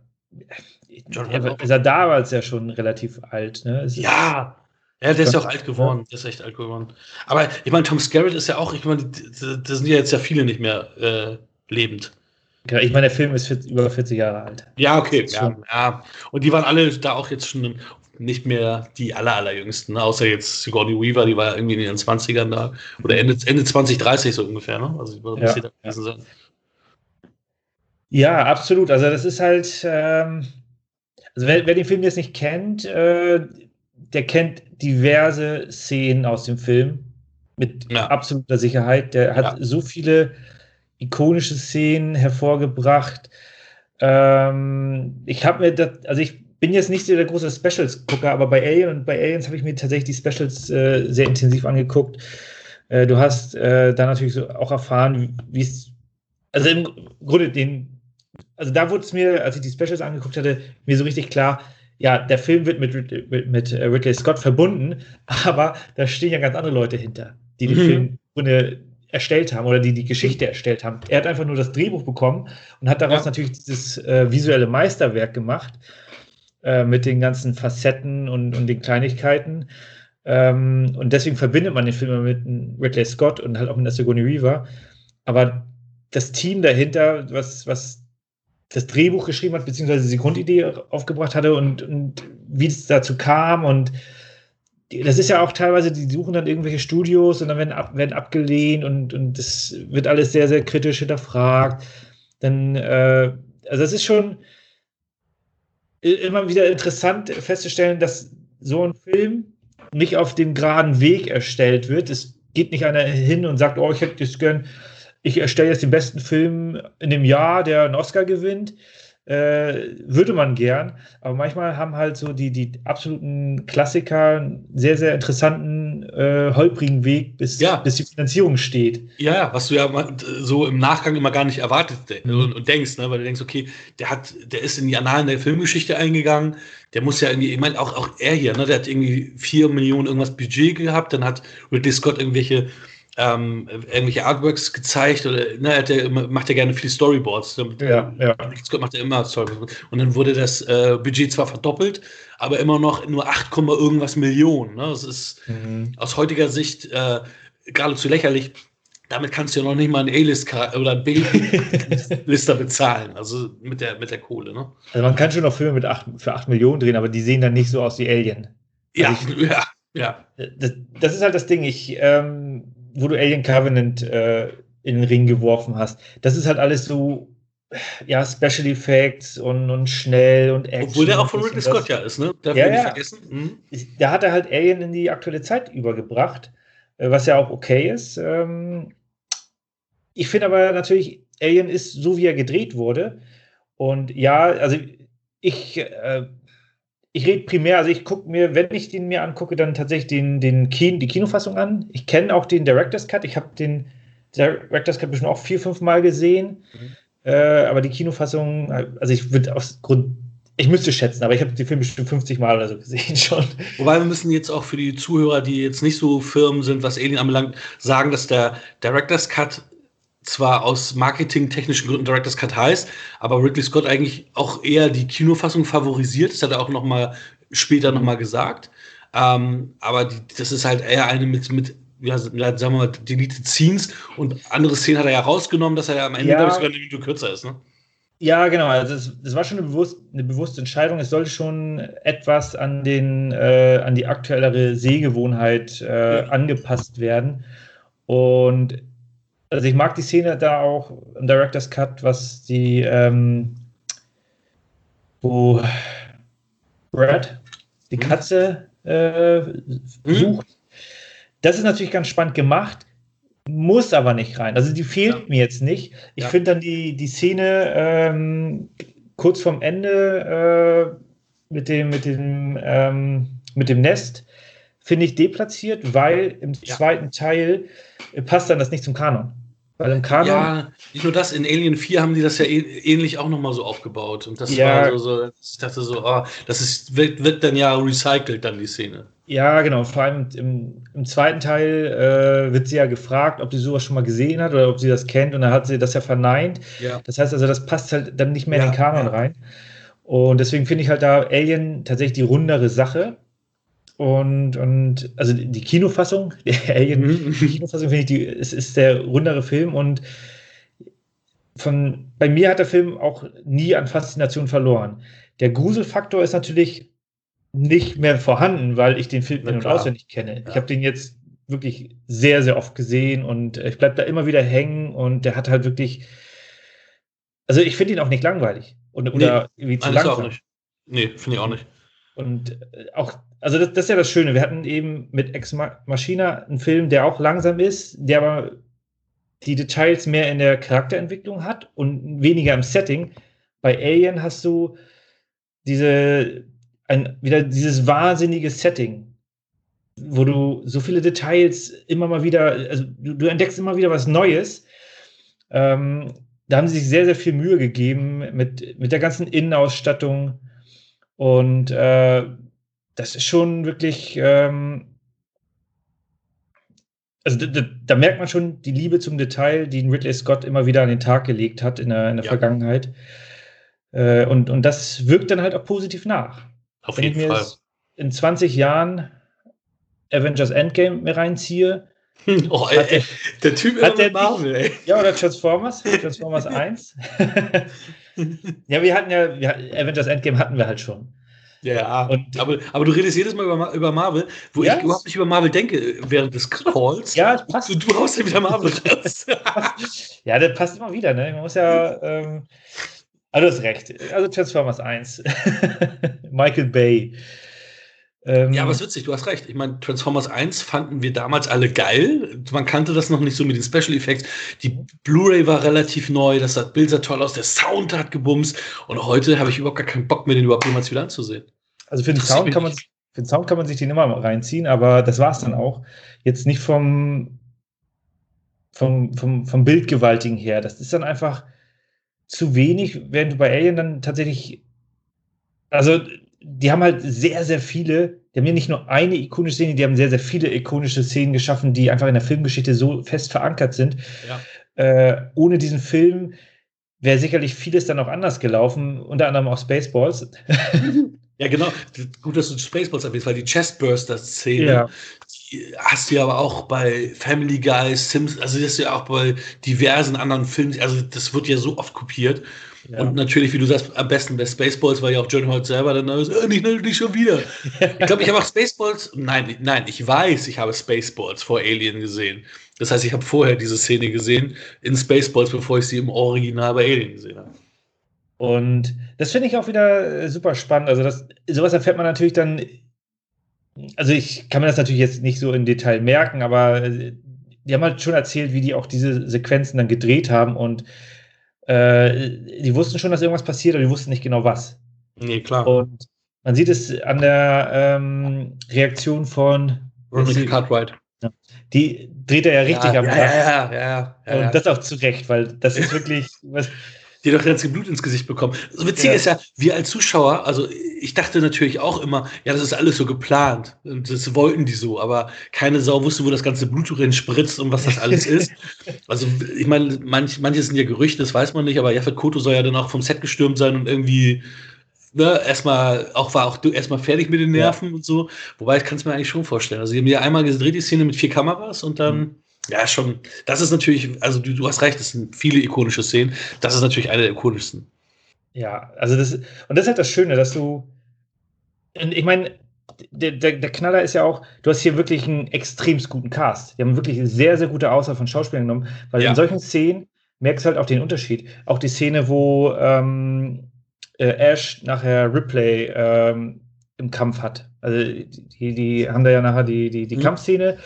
[SPEAKER 2] John er ist er damals ja schon relativ alt, ne?
[SPEAKER 3] ja, ja, der ist ja auch alt geworden. Der ist echt alt geworden. Aber ich meine, Tom Skerritt ist ja auch, ich meine, da sind ja jetzt ja viele nicht mehr äh, lebend.
[SPEAKER 2] Genau, ich meine, der Film ist 40, über 40 Jahre alt.
[SPEAKER 3] Ja, okay. Ja, ja, Und die waren alle da auch jetzt schon nicht mehr die aller, allerjüngsten, ne? außer jetzt Sigourney Weaver, die war ja irgendwie in ihren 20ern da. Oder Ende, Ende 2030 so ungefähr, ne? Also
[SPEAKER 2] ja, da gewesen sein. Ja, absolut. Also das ist halt, ähm, also wer, wer, den Film jetzt nicht kennt, äh, der kennt diverse Szenen aus dem Film mit ja. absoluter Sicherheit. Der hat ja. so viele ikonische Szenen hervorgebracht. Ähm, ich habe mir das, also ich bin jetzt nicht so der große Specials-Gucker, aber bei Alien und bei Aliens habe ich mir tatsächlich die Specials äh, sehr intensiv angeguckt. Äh, du hast äh, da natürlich so auch erfahren, wie es, also im Grunde den, also da wurde es mir, als ich die Specials angeguckt hatte, mir so richtig klar, ja, der Film wird mit, mit, mit Ridley Scott verbunden, aber da stehen ja ganz andere Leute hinter, die den mhm. Film Grunde erstellt haben oder die die Geschichte erstellt haben. Er hat einfach nur das Drehbuch bekommen und hat daraus ja. natürlich dieses äh, visuelle Meisterwerk gemacht äh, mit den ganzen Facetten und, und den Kleinigkeiten. Ähm, und deswegen verbindet man den Film mit Ridley Scott und halt auch mit der Sigourney Weaver. Aber das Team dahinter, was, was das Drehbuch geschrieben hat, beziehungsweise die Grundidee aufgebracht hatte und, und wie es dazu kam und das ist ja auch teilweise, die suchen dann irgendwelche Studios und dann werden, ab, werden abgelehnt und, und das wird alles sehr, sehr kritisch hinterfragt. Dann, äh, also es ist schon immer wieder interessant festzustellen, dass so ein Film nicht auf dem geraden Weg erstellt wird. Es geht nicht einer hin und sagt, oh, ich hätte das gern, ich erstelle jetzt den besten Film in dem Jahr, der einen Oscar gewinnt, äh, würde man gern. Aber manchmal haben halt so die, die absoluten Klassiker einen sehr, sehr interessanten, äh, holprigen Weg, bis, ja. bis die Finanzierung steht.
[SPEAKER 3] Ja, was du ja so im Nachgang immer gar nicht erwartet mhm. und, und, denkst, ne? weil du denkst, okay, der hat, der ist in die Annalen der Filmgeschichte eingegangen, der muss ja irgendwie, ich meine, auch, auch er hier, ne, der hat irgendwie vier Millionen irgendwas Budget gehabt, dann hat Ridley Scott irgendwelche ähm, irgendwelche Artworks gezeigt oder ne, hat er, macht er gerne viele Storyboards.
[SPEAKER 2] Ja, ja.
[SPEAKER 3] Macht er immer Storyboards. Und dann wurde das äh, Budget zwar verdoppelt, aber immer noch nur 8, irgendwas Millionen. Ne? Das ist mhm. aus heutiger Sicht äh, geradezu lächerlich. Damit kannst du ja noch nicht mal einen A-List oder B-Lister bezahlen, also mit der, mit der Kohle. Ne?
[SPEAKER 2] Also man kann schon noch Filme mit 8, für 8 Millionen drehen, aber die sehen dann nicht so aus wie Alien.
[SPEAKER 3] Ja, also ich, ja, ja.
[SPEAKER 2] Das, das, ist halt das Ding. Ich ähm, wo du Alien Covenant äh, in den Ring geworfen hast, das ist halt alles so, ja, Special Effects und, und schnell und
[SPEAKER 3] Action. Obwohl der auch von Ridley Scott ja ist, ne?
[SPEAKER 2] Darf ja, nicht ja. vergessen. Mhm. Da hat er halt Alien in die aktuelle Zeit übergebracht, äh, was ja auch okay ist. Ähm, ich finde aber natürlich, Alien ist so, wie er gedreht wurde. Und ja, also ich äh, ich rede primär, also ich gucke mir, wenn ich den mir angucke, dann tatsächlich den, den Kino, die Kinofassung an. Ich kenne auch den Director's Cut. Ich habe den Director's Cut bestimmt auch vier, fünf Mal gesehen. Mhm. Äh, aber die Kinofassung, also ich würde aus Grund, ich müsste schätzen, aber ich habe den Film bestimmt 50 Mal oder so gesehen schon.
[SPEAKER 3] Wobei wir müssen jetzt auch für die Zuhörer, die jetzt nicht so firm sind, was Alien anbelangt, sagen, dass der Director's Cut zwar aus marketingtechnischen Gründen Director's Cut heißt, aber Ridley Scott eigentlich auch eher die Kinofassung favorisiert. Das hat er auch noch mal später noch mal gesagt. Ähm, aber die, das ist halt eher eine mit, mit ja, sagen wir mal, Deleted Scenes und andere Szenen hat er ja rausgenommen, dass er ja am Ende, ja. glaube ich, sogar eine Minute kürzer ist, ne?
[SPEAKER 2] Ja, genau. Also das, das war schon eine, bewusst, eine, bewusste Entscheidung. Es sollte schon etwas an, den, äh, an die aktuellere Sehgewohnheit äh, ja. angepasst werden. Und also ich mag die Szene da auch im Director's Cut, was die, ähm, wo Brad, die Katze äh, sucht. Das ist natürlich ganz spannend gemacht, muss aber nicht rein. Also die fehlt
[SPEAKER 3] Ja.
[SPEAKER 2] mir jetzt nicht. Ich
[SPEAKER 3] Ja.
[SPEAKER 2] finde dann die, die Szene ähm, kurz vorm Ende äh, mit dem, mit dem, ähm, mit dem Nest, finde ich deplatziert, weil im
[SPEAKER 3] Ja.
[SPEAKER 2] zweiten Teil äh, passt dann das nicht zum Kanon. Weil im Kanon
[SPEAKER 3] Ja, nicht nur das, in Alien 4 haben die das ja eh- ähnlich auch nochmal so aufgebaut. Und das
[SPEAKER 2] Ja.
[SPEAKER 3] war so, so, ich dachte so, ah, das ist, wird, wird dann ja recycelt, dann die Szene.
[SPEAKER 2] Ja, genau. Vor allem im, im zweiten Teil äh, wird sie ja gefragt, ob sie sowas schon mal gesehen hat oder ob sie das kennt. Und dann hat sie das ja verneint.
[SPEAKER 3] Ja.
[SPEAKER 2] Das heißt also, das passt halt dann nicht mehr in
[SPEAKER 3] Ja,
[SPEAKER 2] den Kanon rein. Und deswegen finde ich halt da Alien tatsächlich die rundere Sache. Und, und also die Kinofassung, die Alien Kinofassung finde ich, die, es ist der rundere Film und von, bei mir hat der Film auch nie an Faszination verloren. Der Gruselfaktor ist natürlich nicht mehr vorhanden, weil ich den Film in- und auswendig kenne. Ich
[SPEAKER 3] Ja.
[SPEAKER 2] habe den jetzt wirklich sehr, sehr oft gesehen und ich bleibe da immer wieder hängen und der hat halt wirklich, also ich finde ihn auch nicht langweilig und, oder irgendwie zu langsam.
[SPEAKER 3] auch nicht. Nee, finde ich auch nicht.
[SPEAKER 2] Und äh, auch, also das, das ist ja das Schöne. Wir hatten eben mit Ex Ma- Machina einen Film, der auch langsam ist, der aber die Details mehr in der Charakterentwicklung hat und weniger im Setting. Bei Alien hast du diese, ein, wieder dieses wahnsinnige Setting, wo du so viele Details immer mal wieder, also du, du entdeckst immer wieder was Neues. Ähm, da haben sie sich sehr, sehr viel Mühe gegeben mit, mit der ganzen Innenausstattung. Und äh, das ist schon wirklich, ähm, also da, da, da merkt man schon die Liebe zum Detail, die Ridley Scott immer wieder an den Tag gelegt hat in der, in der
[SPEAKER 3] Ja.
[SPEAKER 2] Vergangenheit. Äh, und, und das wirkt dann halt auch positiv nach.
[SPEAKER 3] Auf
[SPEAKER 2] Wenn ich
[SPEAKER 3] jeden
[SPEAKER 2] mir
[SPEAKER 3] Fall.
[SPEAKER 2] in 20 Jahren Avengers Endgame mir reinziehe,
[SPEAKER 3] Oh, ey, ey, der Typ immer
[SPEAKER 2] hat der
[SPEAKER 3] mit Marvel, ey.
[SPEAKER 2] ja, oder Transformers, Transformers 1. ja, wir hatten ja, wir, Avengers Endgame hatten wir halt schon.
[SPEAKER 3] Ja, ja.
[SPEAKER 2] Und-
[SPEAKER 3] aber, aber du redest jedes Mal über, über Marvel, wo
[SPEAKER 2] Ja.
[SPEAKER 3] ich überhaupt nicht über Marvel denke während des Calls.
[SPEAKER 2] Ja, es passt.
[SPEAKER 3] Du, du haust ja wieder Marvel raus.
[SPEAKER 2] Ja, das passt immer wieder, ne? Man muss ja. Ähm, also, du hast recht. Also, Transformers 1. Michael Bay. Ähm,
[SPEAKER 3] Ja, aber es ist witzig, du hast recht. Ich meine, Transformers 1 fanden wir damals alle geil. Man kannte das noch nicht so mit den Special Effects. Die Blu-ray war relativ neu, das sah, Bild sah toll aus, der Sound hat gebumst. Und heute habe ich überhaupt gar keinen Bock mehr, den überhaupt jemals wieder anzusehen.
[SPEAKER 2] also für den, Sound kann man, für den Sound kann man sich den immer reinziehen, aber das war es dann auch. Jetzt nicht vom, vom, vom, vom Bildgewaltigen her. Das ist dann einfach zu wenig, während du bei Alien dann tatsächlich. Also, die haben halt sehr, sehr viele, die haben ja nicht nur eine ikonische Szene, die haben sehr, sehr viele ikonische Szenen geschaffen, die einfach in der Filmgeschichte so fest verankert sind.
[SPEAKER 3] Ja.
[SPEAKER 2] Äh, ohne diesen Film wäre sicherlich vieles dann auch anders gelaufen, unter anderem auch Spaceballs.
[SPEAKER 3] Ja, genau. Gut, dass du Spaceballs erwähnst, weil die Chestburster-Szene,
[SPEAKER 2] Ja.
[SPEAKER 3] die hast du ja aber auch bei Family Guy, Sims, also das ist ja auch bei diversen anderen Filmen, also das wird ja so oft kopiert.
[SPEAKER 2] Ja.
[SPEAKER 3] Und natürlich, wie du sagst, am besten bei Spaceballs, weil ja auch John Holt selber dann ist, äh, nicht, nicht schon wieder. Ich glaube, ich habe auch Spaceballs, nein, nein, ich weiß, ich habe Spaceballs vor Alien gesehen. Das heißt, ich habe vorher diese Szene gesehen in Spaceballs, bevor ich sie im Original bei Alien gesehen habe.
[SPEAKER 2] Und das finde ich auch wieder äh, super spannend. Also, das, sowas erfährt man natürlich dann. Also, ich kann mir das natürlich jetzt nicht so im Detail merken, aber äh, die haben halt schon erzählt, wie die auch diese Sequenzen dann gedreht haben und äh, die wussten schon, dass irgendwas passiert, aber die wussten nicht genau was.
[SPEAKER 3] Nee, klar.
[SPEAKER 2] Und man sieht es an der ähm, Reaktion von.
[SPEAKER 3] Ronald Cartwright.
[SPEAKER 2] Die dreht er ja richtig
[SPEAKER 3] ja,
[SPEAKER 2] am
[SPEAKER 3] ja,
[SPEAKER 2] Tag.
[SPEAKER 3] ja, ja, ja, ja,
[SPEAKER 2] Und das auch zu Recht, weil das ist wirklich. Was,
[SPEAKER 3] die doch ganz Blut ins Gesicht bekommen. Das Witzige
[SPEAKER 2] Ja.
[SPEAKER 3] ist ja, wir als Zuschauer, also ich dachte natürlich auch immer, ja, das ist alles so geplant. Und das wollten die so, aber keine Sau wusste, wo das ganze Blut drin spritzt und was das alles ist. Also, ich meine, manch, manche sind ja Gerüchte, das weiß man nicht, aber Jafet Koto soll ja dann auch vom Set gestürmt sein und irgendwie, ne, erstmal, auch war auch du- erstmal fertig mit den
[SPEAKER 2] Ja.
[SPEAKER 3] Nerven und so. Wobei, ich kann es mir eigentlich schon vorstellen. Also, die haben ja einmal gedreht, die Szene mit vier Kameras und dann.
[SPEAKER 2] Mhm.
[SPEAKER 3] Ja, schon. Das ist natürlich, also du, du hast recht, das sind viele ikonische Szenen. Das ist natürlich eine der ikonischsten.
[SPEAKER 2] Ja, also das, und das ist halt das Schöne, dass du, und ich meine, der, der, der Knaller ist ja auch, du hast hier wirklich einen extremst guten Cast. Die haben wirklich sehr, sehr gute Auswahl von Schauspielern genommen, weil
[SPEAKER 3] Ja.
[SPEAKER 2] in solchen Szenen merkst du halt auch den Unterschied. Auch die Szene, wo ähm, äh, Ash nachher Ripley ähm, im Kampf hat. Also die, die haben da ja nachher die, die, die
[SPEAKER 3] Mhm.
[SPEAKER 2] Kampfszene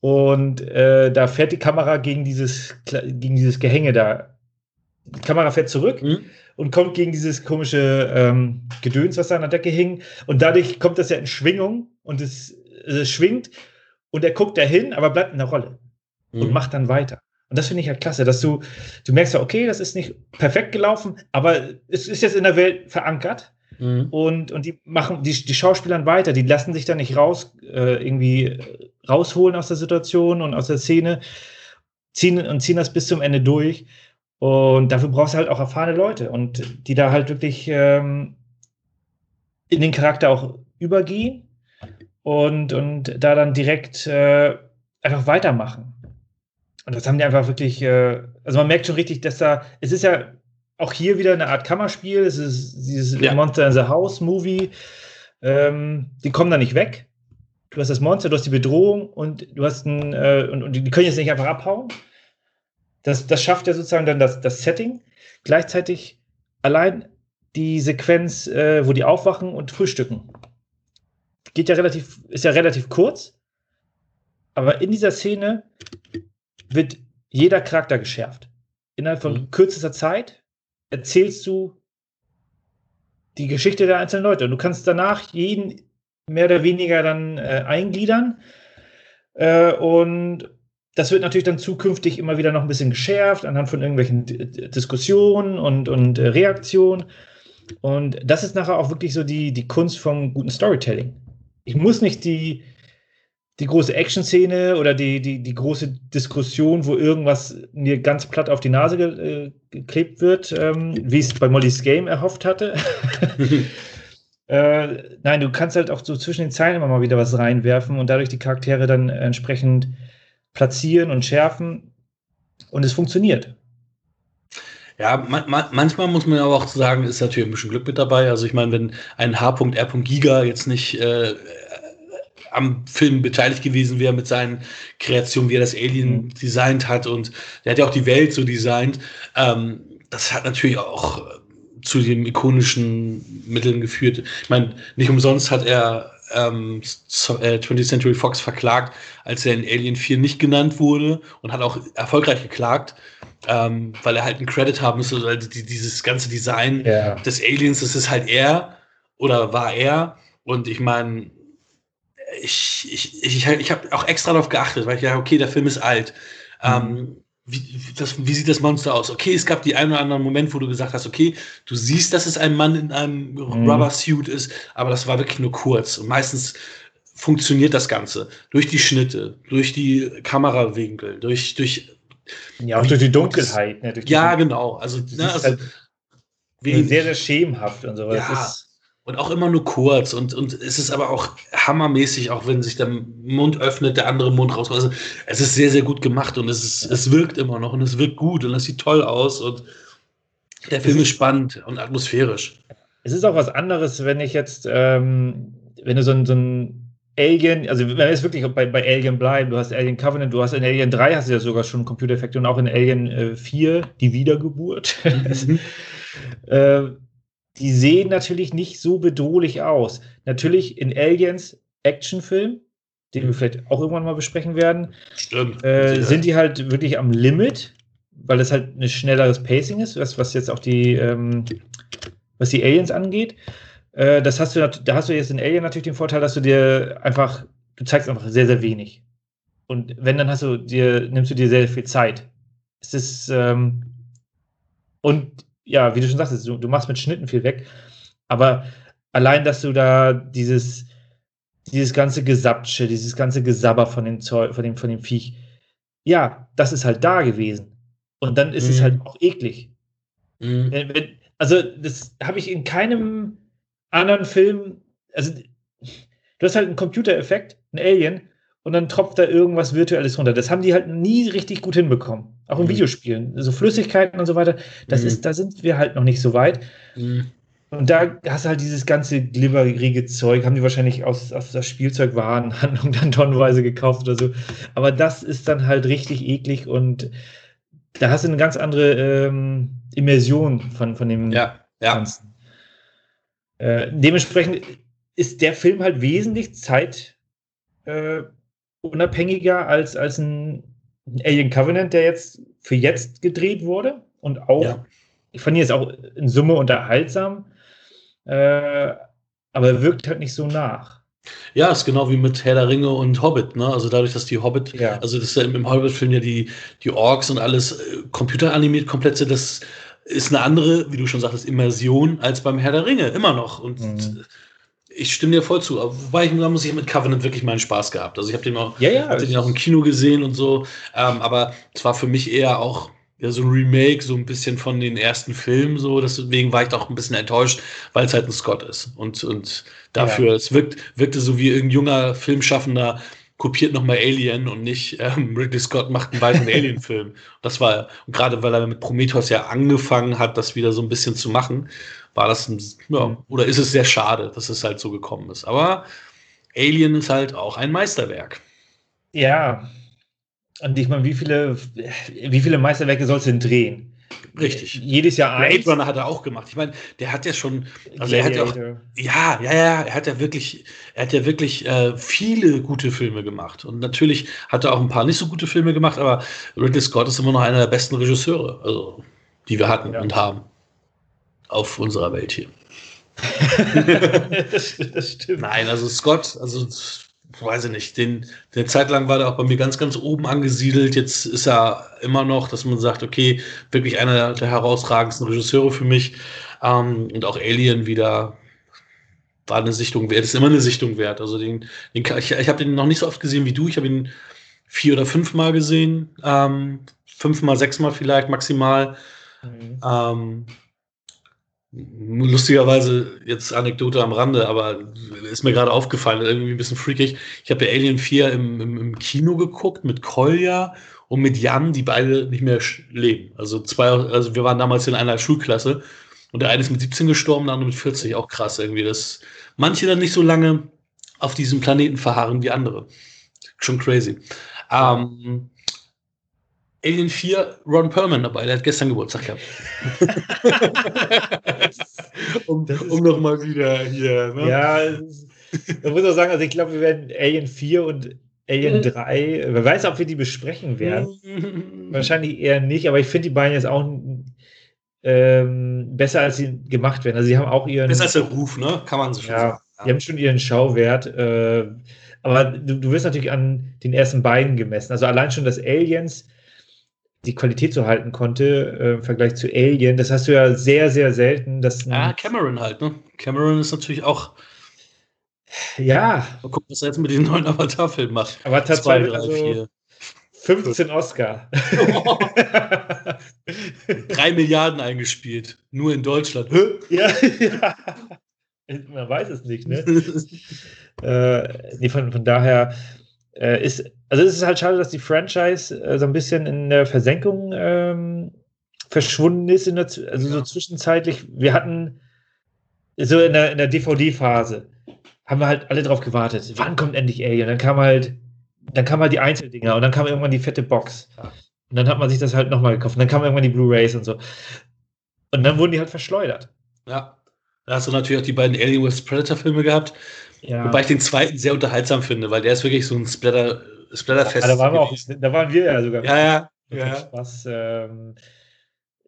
[SPEAKER 2] und äh, da fährt die Kamera gegen dieses, gegen dieses Gehänge da. Die Kamera fährt zurück
[SPEAKER 3] Mhm.
[SPEAKER 2] und kommt gegen dieses komische ähm, Gedöns, was da an der Decke hing. Und dadurch kommt das ja in Schwingung und es, es schwingt und er guckt da hin, aber bleibt in der Rolle und
[SPEAKER 3] Mhm.
[SPEAKER 2] macht dann weiter. Und das finde ich halt klasse, dass du, du merkst ja, okay, das ist nicht perfekt gelaufen, aber es ist jetzt in der Welt verankert
[SPEAKER 3] Mhm.
[SPEAKER 2] und, und die machen, die, die Schauspielern weiter, die lassen sich da nicht raus, äh, irgendwie äh, rausholen aus der Situation und aus der Szene, ziehen und ziehen das bis zum Ende durch. Und dafür brauchst du halt auch erfahrene Leute und die da halt wirklich ähm, in den Charakter auch übergehen und, und da dann direkt äh, einfach weitermachen. Und das haben die einfach wirklich, äh, also man merkt schon richtig, dass da, es ist ja auch hier wieder eine Art Kammerspiel, es ist dieses
[SPEAKER 3] Ja.
[SPEAKER 2] Monster in the House Movie, ähm, die kommen da nicht weg. Du hast das Monster, du hast die Bedrohung und du hast ein, äh, und, und die können jetzt nicht einfach abhauen. Das, das schafft ja sozusagen dann das, das Setting. Gleichzeitig allein die Sequenz, äh, wo die aufwachen und frühstücken. Geht ja relativ, ist ja relativ kurz, aber in dieser Szene wird jeder Charakter geschärft. Innerhalb von
[SPEAKER 3] Mhm.
[SPEAKER 2] kürzester Zeit erzählst du die Geschichte der einzelnen Leute. Und du kannst danach jeden mehr oder weniger dann äh, eingliedern. Äh, und das wird natürlich dann zukünftig immer wieder noch ein bisschen geschärft anhand von irgendwelchen D Diskussionen und, und äh, Reaktionen. Und das ist nachher auch wirklich so die, die Kunst vom guten Storytelling. Ich muss nicht die, die große Action-Szene oder die, die, die große Diskussion, wo irgendwas mir ganz platt auf die Nase ge äh, geklebt wird, ähm, wie ich es bei Molly's Game erhofft hatte. Äh, nein, du kannst halt auch so zwischen den Zeilen immer mal wieder was reinwerfen und dadurch die Charaktere dann entsprechend platzieren und schärfen. Und es funktioniert.
[SPEAKER 3] Ja, ma ma manchmal muss man aber auch sagen, ist natürlich ein bisschen Glück mit dabei. Also ich meine, wenn ein H.R. Giga jetzt nicht äh, am Film beteiligt gewesen wäre mit seinen Kreationen, wie er das Alien
[SPEAKER 2] Mhm.
[SPEAKER 3] designt hat und der hat ja auch die Welt so designt. Ähm, das hat natürlich auch zu den ikonischen Mitteln geführt. Ich meine, nicht umsonst hat er ähm, so, äh, 20th Century Fox verklagt, als er in Alien 4 nicht genannt wurde und hat auch erfolgreich geklagt, ähm, weil er halt einen Credit haben müsste, weil die, dieses ganze Design
[SPEAKER 2] Ja.
[SPEAKER 3] des Aliens, das ist halt er oder war er. Und ich meine, ich, ich, ich, ich habe auch extra darauf geachtet, weil ich ja, okay, der Film ist alt. Ähm, wie, das, wie sieht das Monster aus? Okay, es gab die einen oder anderen Moment, wo du gesagt hast, okay, du siehst, dass es ein Mann in einem Rubber-Suit ist, aber das war wirklich nur kurz. Und meistens funktioniert das Ganze durch die Schnitte, durch die Kamerawinkel, durch, durch
[SPEAKER 2] Ja, auch durch die Dunkelheit. Ne? Durch die
[SPEAKER 3] ja, genau. Also, ne, also
[SPEAKER 2] halt sehr, sehr schemenhaft und sowas.
[SPEAKER 3] Ja.
[SPEAKER 2] Ist,
[SPEAKER 3] Und auch immer nur kurz. Und, und es ist aber auch hammermäßig, auch wenn sich der Mund öffnet, der andere Mund rauskommt. Also es ist sehr, sehr gut gemacht und es, ist, es wirkt immer noch und es wirkt gut und es sieht toll aus und der Film ist spannend und atmosphärisch.
[SPEAKER 2] es ist auch was anderes, wenn ich jetzt, ähm, wenn du so ein, so ein Alien, also wenn wir jetzt wirklich bei, bei Alien bleiben, du hast Alien Covenant, du hast in Alien 3 hast du ja sogar schon Computereffekte und auch in Alien äh, 4 die Wiedergeburt. äh, die sehen natürlich nicht so bedrohlich aus. Natürlich in Aliens Actionfilm, den wir vielleicht auch irgendwann mal besprechen werden,
[SPEAKER 3] Stimmt.
[SPEAKER 2] äh, sind die halt wirklich am Limit, weil das halt ein schnelleres Pacing ist, was, was jetzt auch die, ähm, was die Aliens angeht. Äh, das hast du, da hast du jetzt in Alien natürlich den Vorteil, dass du dir einfach, du zeigst einfach sehr, sehr wenig. Und wenn, dann hast du dir, nimmst du dir sehr viel Zeit. Es ist, ähm, und ja, wie du schon sagst, du, du machst mit Schnitten viel weg. Aber allein, dass du da dieses, dieses ganze Gesapsche, dieses ganze Gesabber von dem Zeug, von dem, von dem Viech, ja, das ist halt da gewesen. Und dann ist es
[SPEAKER 3] Mhm.
[SPEAKER 2] halt auch eklig.
[SPEAKER 3] Mhm.
[SPEAKER 2] Wenn, wenn, also, das habe ich in keinem anderen Film. Also, du hast halt einen Computereffekt, ein Alien, und dann tropft da irgendwas Virtuelles runter. Das haben die halt nie richtig gut hinbekommen. Auch in
[SPEAKER 3] Mhm.
[SPEAKER 2] Videospielen. So Flüssigkeiten und so weiter. Das
[SPEAKER 3] Mhm.
[SPEAKER 2] ist, da sind wir halt noch nicht so weit.
[SPEAKER 3] Mhm.
[SPEAKER 2] Und da hast du halt dieses ganze glibberige Zeug, haben die wahrscheinlich aus, aus der Spielzeugwarenhandlung dann tonnenweise gekauft oder so. Aber das ist dann halt richtig eklig und da hast du eine ganz andere ähm, Immersion von, von dem
[SPEAKER 3] Ja, ja.
[SPEAKER 2] Ganzen. Äh, dementsprechend ist der Film halt wesentlich zeitunabhängiger äh, als, als ein Alien Covenant, der jetzt für jetzt gedreht wurde. Und auch, ja. ich fand ihn jetzt auch in Summe unterhaltsam, äh, aber er wirkt halt nicht so nach.
[SPEAKER 3] Ja, ist genau wie mit Herr der Ringe und Hobbit, ne? Also dadurch, dass die Hobbit, ja. also das ist ja im, im Hobbit-Film ja die, die Orks und alles äh, computeranimiert komplett sind, das ist eine andere, wie du schon sagtest, Immersion als beim Herr der Ringe, immer noch. Und mhm. Ich stimme dir voll zu. Wobei ich, da muss ich mit Covenant wirklich meinen Spaß gehabt. Also ich habe den auch, ja, ja, hab den auch im Kino gesehen und so. Ähm, aber es war für mich eher auch ja, so ein Remake, so ein bisschen von den ersten Filmen, so. Deswegen war ich auch ein bisschen enttäuscht, weil es halt ein Scott ist. Und, und dafür, ja. es wirkt, wirkte so wie ein junger Filmschaffender, kopiert nochmal Alien und nicht ähm, Ridley Scott macht einen weiteren Alien-Film. Das war, gerade weil er mit Prometheus ja angefangen hat, das wieder so ein bisschen zu machen, war das ein, ja, mhm. oder ist es sehr schade, dass es halt so gekommen ist. Aber Alien ist halt auch ein Meisterwerk.
[SPEAKER 2] Ja. Und ich meine, wie viele, wie viele Meisterwerke sollst du denn drehen?
[SPEAKER 3] Richtig.
[SPEAKER 2] Jedes Jahr
[SPEAKER 3] Blade eins. Runner hat er auch gemacht. Ich meine, der hat ja schon, also er hat ja auch, ja, ja, ja, er hat ja wirklich, er hat ja wirklich äh, viele gute Filme gemacht. Und natürlich hat er auch ein paar nicht so gute Filme gemacht, aber Ridley Scott ist immer noch einer der besten Regisseure, also, die wir hatten ja. und haben. Auf unserer Welt hier. das, das stimmt. Nein, also Scott, also weiß ich nicht, den, eine Zeit lang war der auch bei mir ganz, ganz oben angesiedelt. Jetzt ist er immer noch, dass man sagt, okay, wirklich einer der herausragendsten Regisseure für mich. Ähm, und auch Alien wieder war eine Sichtung wert, ist immer eine Sichtung wert. Also den, den ich, ich habe den noch nicht so oft gesehen wie du. Ich habe ihn vier oder fünfmal gesehen. Ähm, fünfmal, sechsmal vielleicht maximal. Mhm. Ähm, Lustigerweise, jetzt Anekdote am Rande, aber ist mir gerade aufgefallen, irgendwie ein bisschen freakig. Ich habe ja Alien 4 im, im, im, Kino geguckt mit Kolja und mit Jan, die beide nicht mehr leben. Also zwei, also wir waren damals in einer Schulklasse und der eine ist mit 17 gestorben, der andere mit 40. Auch krass irgendwie, dass manche dann nicht so lange auf diesem Planeten verharren wie andere. Schon crazy. Ähm, Alien 4 Ron Perlman dabei, der hat gestern Geburtstag gehabt.
[SPEAKER 2] um um nochmal wieder hier. Ne? Ja, man muss auch sagen, also ich glaube, wir werden Alien 4 und Alien 3, wer weiß, ob wir die besprechen werden. Wahrscheinlich eher nicht, aber ich finde die beiden jetzt auch ähm, besser, als sie gemacht werden. Also sie haben auch ihren.
[SPEAKER 3] Besser als der Ruf, ne? Kann man so
[SPEAKER 2] schon ja, sagen. Ja. Die haben schon ihren Schauwert. Äh, aber du, du wirst natürlich an den ersten beiden gemessen. Also allein schon das Aliens die Qualität so halten konnte äh, im Vergleich zu Alien. Das hast du ja sehr, sehr selten. Dass
[SPEAKER 3] ja, Cameron halt, ne? Cameron ist natürlich auch.
[SPEAKER 2] Ja.
[SPEAKER 3] Mal gucken, was er jetzt mit dem neuen Avatar-Film macht.
[SPEAKER 2] Aber tatsächlich. Also 15 Oscar.
[SPEAKER 3] Drei Milliarden eingespielt. Nur in Deutschland.
[SPEAKER 2] ja, ja. Man weiß es nicht, ne? äh, nee, von, von daher äh, ist, also es ist halt schade, dass die Franchise äh, so ein bisschen in der Versenkung ähm, verschwunden ist, der, also ja. so zwischenzeitlich. Wir hatten so in der, in der DVD-Phase, haben wir halt alle drauf gewartet. Wann kommt endlich Alien? Dann kam halt, dann kam halt die Einzeldinger und dann kam irgendwann die fette Box. Und dann hat man sich das halt nochmal gekauft. Und dann kamen irgendwann die Blu-Rays und so. Und dann wurden die halt verschleudert.
[SPEAKER 3] Ja. Da hast du natürlich auch die beiden Alien vs. Predator-Filme gehabt, ja. Wobei ich den zweiten sehr unterhaltsam finde, weil der ist wirklich so ein Splatter, Splatterfest.
[SPEAKER 2] Ja, da, waren wir auch, da waren wir ja sogar.
[SPEAKER 3] Ja, ja.
[SPEAKER 2] ja. Spaß. Ähm,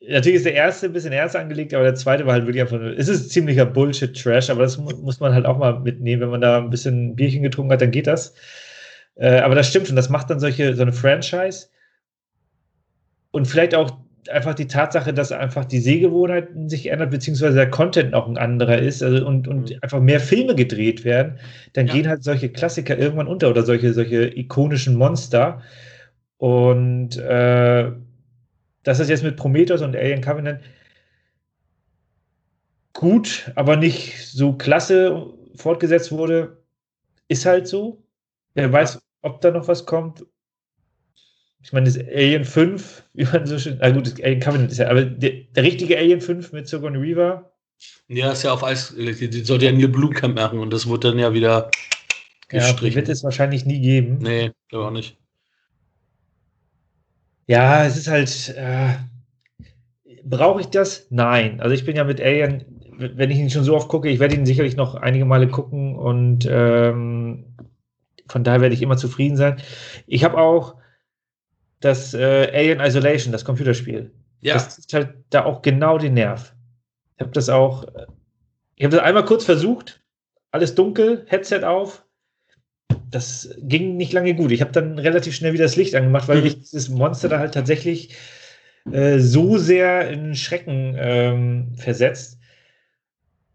[SPEAKER 2] natürlich ist der erste ein bisschen ernst angelegt, aber der zweite war halt wirklich einfach. Es ist ziemlicher Bullshit-Trash, aber das muss man halt auch mal mitnehmen. Wenn man da ein bisschen Bierchen getrunken hat, dann geht das. Äh, aber das stimmt schon, das macht dann solche, so eine Franchise. Und vielleicht auch einfach die Tatsache, dass einfach die Sehgewohnheiten sich ändern, beziehungsweise der Content auch ein anderer ist also und, und mhm. einfach mehr Filme gedreht werden, dann ja. gehen halt solche Klassiker irgendwann unter oder solche, solche ikonischen Monster. Und äh, das ist jetzt mit Prometheus und Alien Covenant gut, aber nicht so klasse fortgesetzt wurde, ist halt so. Wer weiß, ob da noch was kommt ich meine, das Alien 5, wie man so schön, na gut, das Alien Covenant ist ja, aber der, der richtige Alien 5 mit Sigourney Weaver.
[SPEAKER 3] Ja, ist ja auf Eis, die sollte ja Neil Blumkamp machen und das wird dann ja wieder
[SPEAKER 2] gestrichen. Ja, wird es wahrscheinlich nie geben.
[SPEAKER 3] Nee, auch nicht.
[SPEAKER 2] Ja, es ist halt, äh, brauche ich das? Nein. Also ich bin ja mit Alien wenn ich ihn schon so oft gucke, ich werde ihn sicherlich noch einige Male gucken und ähm, von daher werde ich immer zufrieden sein. Ich habe auch das äh, Alien Isolation, das Computerspiel.
[SPEAKER 3] Ja.
[SPEAKER 2] Das ist halt da auch genau den Nerv. Ich habe das auch, äh, ich habe das einmal kurz versucht, alles dunkel, Headset auf. Das ging nicht lange gut. Ich habe dann relativ schnell wieder das Licht angemacht, weil
[SPEAKER 3] Mhm.
[SPEAKER 2] mich dieses Monster da halt tatsächlich äh, so sehr in Schrecken ähm, versetzt.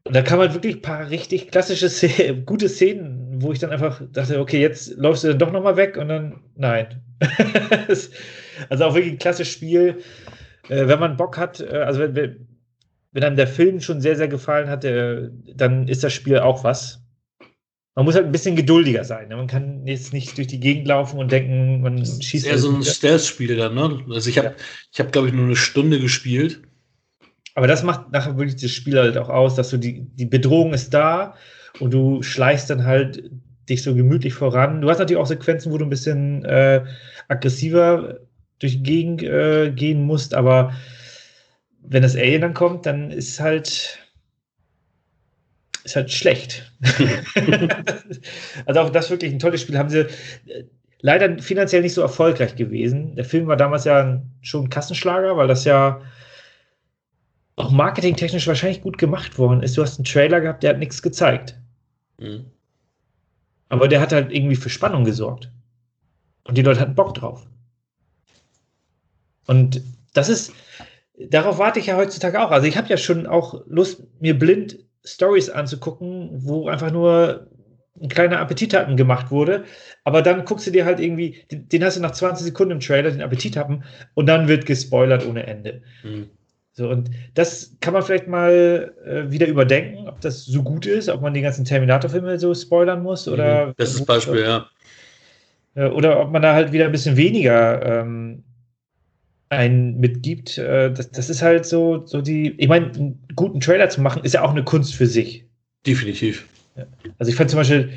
[SPEAKER 2] Und da kam halt wirklich ein paar richtig klassische, Szenen, gute Szenen, wo ich dann einfach dachte, okay, jetzt läufst du dann doch nochmal weg und dann, nein. also auch wirklich ein klassisches Spiel. Äh, wenn man Bock hat, äh, also wenn, wenn einem der Film schon sehr, sehr gefallen hat, äh, dann ist das Spiel auch was. Man muss halt ein bisschen geduldiger sein. Ne? Man kann jetzt nicht durch die Gegend laufen und denken, man
[SPEAKER 3] Das ist
[SPEAKER 2] schießt.
[SPEAKER 3] eher so ein. Stealth-Spiel dann, ne? Also ich habe,
[SPEAKER 2] Ja.
[SPEAKER 3] ich habe, glaube ich, nur eine Stunde gespielt.
[SPEAKER 2] Aber das macht nachher wirklich das Spiel halt auch aus, dass du die, die Bedrohung ist da und du schleichst dann halt dich so gemütlich voran. Du hast natürlich auch Sequenzen, wo du ein bisschen äh, aggressiver durch die Gegend äh, gehen musst, aber wenn das Alien dann kommt, dann ist halt ist halt schlecht. also auch das wirklich ein tolles Spiel. Haben sie äh, leider finanziell nicht so erfolgreich gewesen. Der Film war damals ja schon ein Kassenschlager, weil das ja auch marketingtechnisch wahrscheinlich gut gemacht worden ist. Du hast einen Trailer gehabt, der hat nichts gezeigt.
[SPEAKER 3] Mhm.
[SPEAKER 2] Aber der hat halt irgendwie für Spannung gesorgt. Und die Leute hatten Bock drauf. Und das ist, darauf warte ich ja heutzutage auch. Also ich habe ja schon auch Lust, mir blind Stories anzugucken, wo einfach nur ein kleiner Appetithappen gemacht wurde. Aber dann guckst du dir halt irgendwie, den, hast du nach 20 Sekunden im Trailer, den Appetithappen, und dann wird gespoilert ohne Ende.
[SPEAKER 3] Mhm.
[SPEAKER 2] So, und das kann man vielleicht mal äh, wieder überdenken, ob das so gut ist, ob man die ganzen Terminator-Filme so spoilern muss oder.
[SPEAKER 3] Mhm. Das ist Beispiel, ja.
[SPEAKER 2] Äh, Oder ob man da halt wieder ein bisschen weniger ähm, einen mitgibt. Äh, das, das ist halt so, so die. Ich meine, einen guten Trailer zu machen, ist ja auch eine Kunst für sich.
[SPEAKER 3] Definitiv.
[SPEAKER 2] Also ich fand zum Beispiel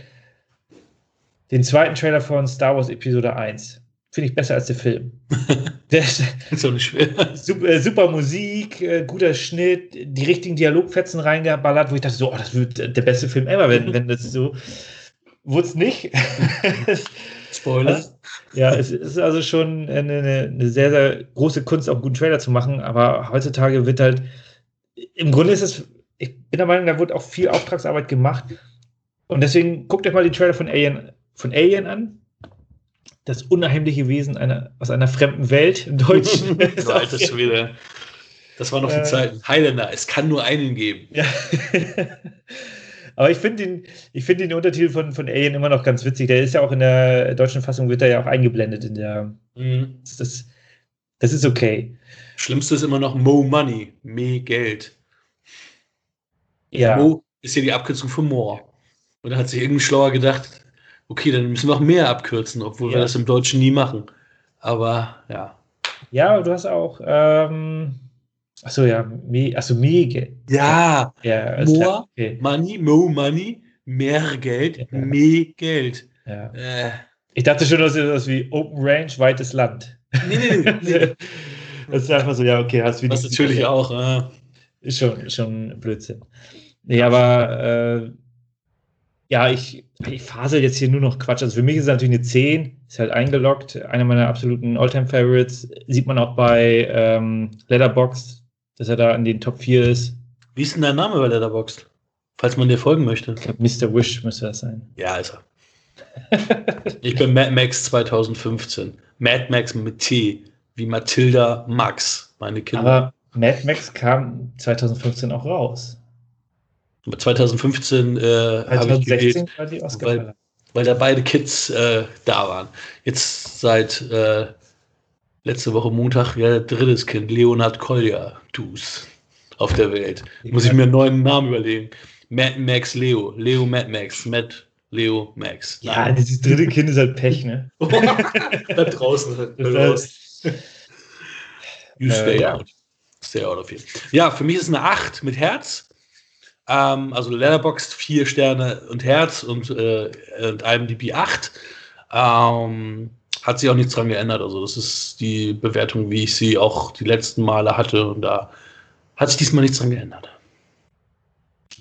[SPEAKER 2] den zweiten Trailer von Star Wars Episode 1. Finde ich besser als der Film. der,
[SPEAKER 3] Ist nicht schwer.
[SPEAKER 2] super, äh, super Musik, äh, guter Schnitt, die richtigen Dialogfetzen reingeballert, wo ich dachte, so, oh, das wird der beste Film ever, wenn, wenn das so. Wurde es nicht.
[SPEAKER 3] Spoiler.
[SPEAKER 2] Also, ja, es ist also schon eine, eine, sehr, sehr große Kunst, auch einen guten Trailer zu machen, aber heutzutage wird halt, im Grunde ist es, ich bin der Meinung, da wird auch viel Auftragsarbeit gemacht und deswegen guckt euch mal die Trailer von Alien, von Alien an. Das unheimliche Wesen einer, aus einer fremden Welt im Deutschen.
[SPEAKER 3] so alter Schwede. Das war noch die
[SPEAKER 2] Äh.
[SPEAKER 3] Zeit. Highlander, es kann nur einen geben.
[SPEAKER 2] Ja. Aber ich finde den, ich finde den Untertitel von, von Alien immer noch ganz witzig. Der ist ja auch in der deutschen Fassung, wird er ja auch eingeblendet in der.
[SPEAKER 3] Mhm.
[SPEAKER 2] Das, das ist okay.
[SPEAKER 3] Schlimmste ist immer noch Mo Money, mehr Geld.
[SPEAKER 2] Ja.
[SPEAKER 3] Mo ist ja die Abkürzung für More. Und da hat sich irgendwie schlauer gedacht, okay, dann müssen wir noch mehr abkürzen, obwohl wir
[SPEAKER 2] Ja.
[SPEAKER 3] das im Deutschen nie machen. Aber ja.
[SPEAKER 2] Ja, du hast auch. Ähm, achso, ja. Me, achso, Mege.
[SPEAKER 3] Ja,
[SPEAKER 2] Ja,
[SPEAKER 3] More?
[SPEAKER 2] Okay.
[SPEAKER 3] Money, Mo Money, mehr Geld,
[SPEAKER 2] Ja.
[SPEAKER 3] mehr Geld.
[SPEAKER 2] Ja.
[SPEAKER 3] Äh,
[SPEAKER 2] Ich dachte schon, das ist das wie Open Range, weites Land.
[SPEAKER 3] nee, nee, nee.
[SPEAKER 2] Das ist einfach so, ja, okay, hast wieder.
[SPEAKER 3] Was natürlich auch. Äh,
[SPEAKER 2] Ist schon, schon Blödsinn. Nee, aber äh, ja, ich, ich fasel jetzt hier nur noch Quatsch. Also für mich ist es natürlich eine 10, ist halt eingeloggt. Einer meiner absoluten Alltime-Favorites. Sieht man auch bei ähm, Letterboxd, dass er da in den Top 4 ist.
[SPEAKER 3] wie ist denn dein Name bei Letterboxd? Falls man dir folgen möchte.
[SPEAKER 2] Ich glaube, Mr. Wish müsste das sein.
[SPEAKER 3] Ja, ist er. ich bin Mad Max 2015. Mad Max mit T, wie Matilda Max, meine Kinder.
[SPEAKER 2] Aber Mad Max kam 2015 auch raus.
[SPEAKER 3] Aber 2015 äh, habe ich gewählt,
[SPEAKER 2] 2016
[SPEAKER 3] weil- weil da beide Kids äh, da waren. Jetzt seit äh, letzte Woche Montag ja drittes Kind, Leonard Kolja, Dus, auf der Welt. Muss ich mir einen neuen Namen überlegen. Mad Max Leo, Leo Mad Max, Mad Leo Max.
[SPEAKER 2] Ja, dieses dritte Kind ist halt Pech, ne?
[SPEAKER 3] da draußen. Da
[SPEAKER 2] Das
[SPEAKER 3] draußen. You
[SPEAKER 2] Äh,
[SPEAKER 3] stay
[SPEAKER 2] ja.
[SPEAKER 3] out. Stay out of here. Ja, für mich ist eine 8 mit Herz. Ähm, also Letterboxd 4 Sterne und Herz und, äh, und IMDb 8. Ähm, hat sich auch nichts dran geändert. Also das ist die Bewertung, wie ich sie auch die letzten Male hatte. Und da hat sich diesmal nichts dran geändert.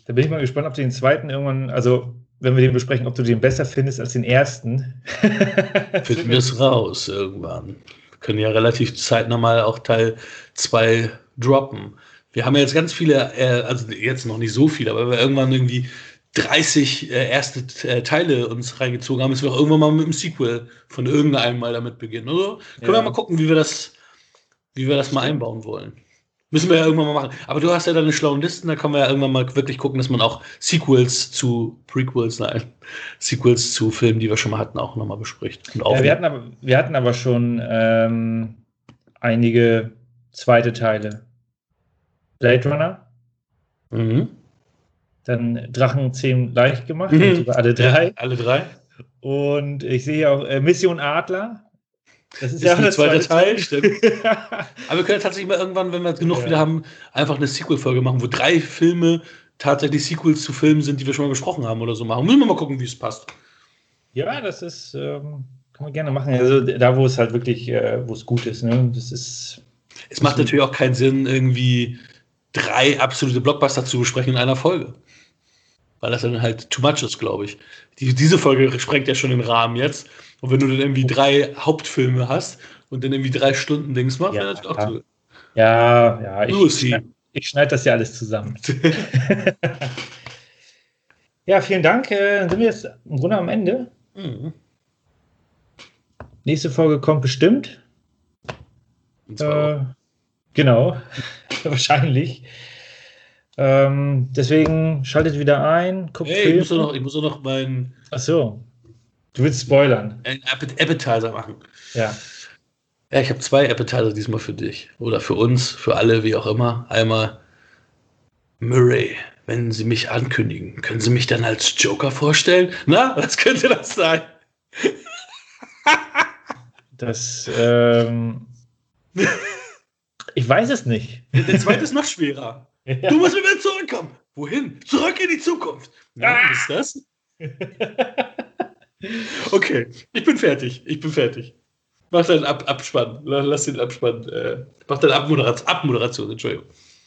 [SPEAKER 2] Da bin ich mal gespannt, ob du den zweiten irgendwann, also wenn wir den besprechen, ob du den besser findest als den ersten.
[SPEAKER 3] Finden wir es raus irgendwann. Wir können ja relativ zeitnah mal auch Teil 2 droppen. Wir haben ja jetzt ganz viele, äh, also jetzt noch nicht so viele, aber wir irgendwann irgendwie 30 äh, erste äh, Teile uns reingezogen haben, müssen wir auch irgendwann mal mit dem Sequel von irgendeinem mal damit beginnen. Also können
[SPEAKER 2] Ja.
[SPEAKER 3] wir mal gucken, wie wir das, wie wir das mal einbauen wollen. Müssen wir ja irgendwann mal machen. Aber du hast ja deine schlauen Listen, da kann man ja irgendwann mal wirklich gucken, dass man auch Sequels zu Prequels, nein, Sequels zu Filmen, die wir schon mal hatten, auch nochmal bespricht.
[SPEAKER 2] Ja, wir, hatten aber, wir hatten aber schon ähm, einige zweite Teile. Blade Runner,
[SPEAKER 3] mhm.
[SPEAKER 2] dann Drachen 10 leicht gemacht,
[SPEAKER 3] Mhm.
[SPEAKER 2] sogar alle drei.
[SPEAKER 3] Ja, alle drei.
[SPEAKER 2] Und ich sehe auch äh, Mission Adler. Das
[SPEAKER 3] Ist ein
[SPEAKER 2] der
[SPEAKER 3] zweiter
[SPEAKER 2] zweite
[SPEAKER 3] Teil, stimmt. Aber wir können tatsächlich mal irgendwann, wenn wir genug
[SPEAKER 2] Ja.
[SPEAKER 3] wieder haben, einfach eine Sequel-Folge machen, wo drei Filme tatsächlich Sequels zu Filmen sind, die wir schon mal besprochen haben oder so machen. Müssen wir mal gucken, wie es passt.
[SPEAKER 2] ja, das ist, ähm, kann man gerne machen. Also da, wo es halt wirklich, äh, wo es gut ist. Ne? Das ist,
[SPEAKER 3] Es macht natürlich auch keinen Sinn, irgendwie drei absolute Blockbuster zu besprechen in einer Folge. Weil das dann halt too much ist, glaube ich. Die, diese Folge sprengt ja schon den Rahmen jetzt. Und wenn du dann irgendwie drei Hauptfilme hast und dann irgendwie drei Stunden Dings machst,
[SPEAKER 2] Ja,
[SPEAKER 3] wäre das auch zu.
[SPEAKER 2] ja, ja, ich,
[SPEAKER 3] Lucy.
[SPEAKER 2] ich schneide das ja alles zusammen. ja, vielen Dank. Äh, Dann sind wir jetzt im Grunde am Ende.
[SPEAKER 3] Mhm.
[SPEAKER 2] Nächste Folge kommt bestimmt.
[SPEAKER 3] Und zwar
[SPEAKER 2] Äh, genau, wahrscheinlich. Ähm, deswegen schaltet wieder ein, guckt
[SPEAKER 3] auch. Ey, ich muss doch noch, ich muss doch noch meinen
[SPEAKER 2] Ach so. Du willst spoilern.
[SPEAKER 3] Appet- Appetizer machen.
[SPEAKER 2] Ja.
[SPEAKER 3] Ja, ich habe zwei Appetizer diesmal für dich. Oder für uns, für alle, wie auch immer. Einmal Murray, wenn Sie mich ankündigen, können Sie mich dann als Joker vorstellen? Na, was könnte das sein?
[SPEAKER 2] Das, ähm, ich weiß es nicht.
[SPEAKER 3] Der zweite ist noch schwerer. Du musst wieder zurückkommen. Wohin? Zurück in die Zukunft. Na,
[SPEAKER 2] Ah.
[SPEAKER 3] ist das? Okay, ich bin fertig. Ich bin fertig. Mach deinen Ab Abspann. Lass den Abspann. Äh, mach deine Abmoderation. Abmoderation, Entschuldigung.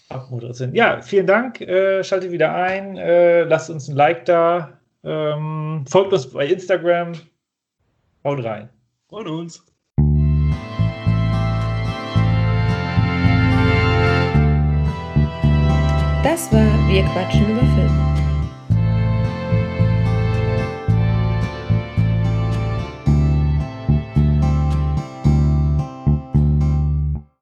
[SPEAKER 2] Abmoderation. Ja, vielen Dank. Äh, schaltet wieder ein. Äh, lasst uns ein Like da. Ähm, folgt uns bei Instagram. Haut rein.
[SPEAKER 3] Freuen uns.
[SPEAKER 1] Das war Wir quatschen über Film.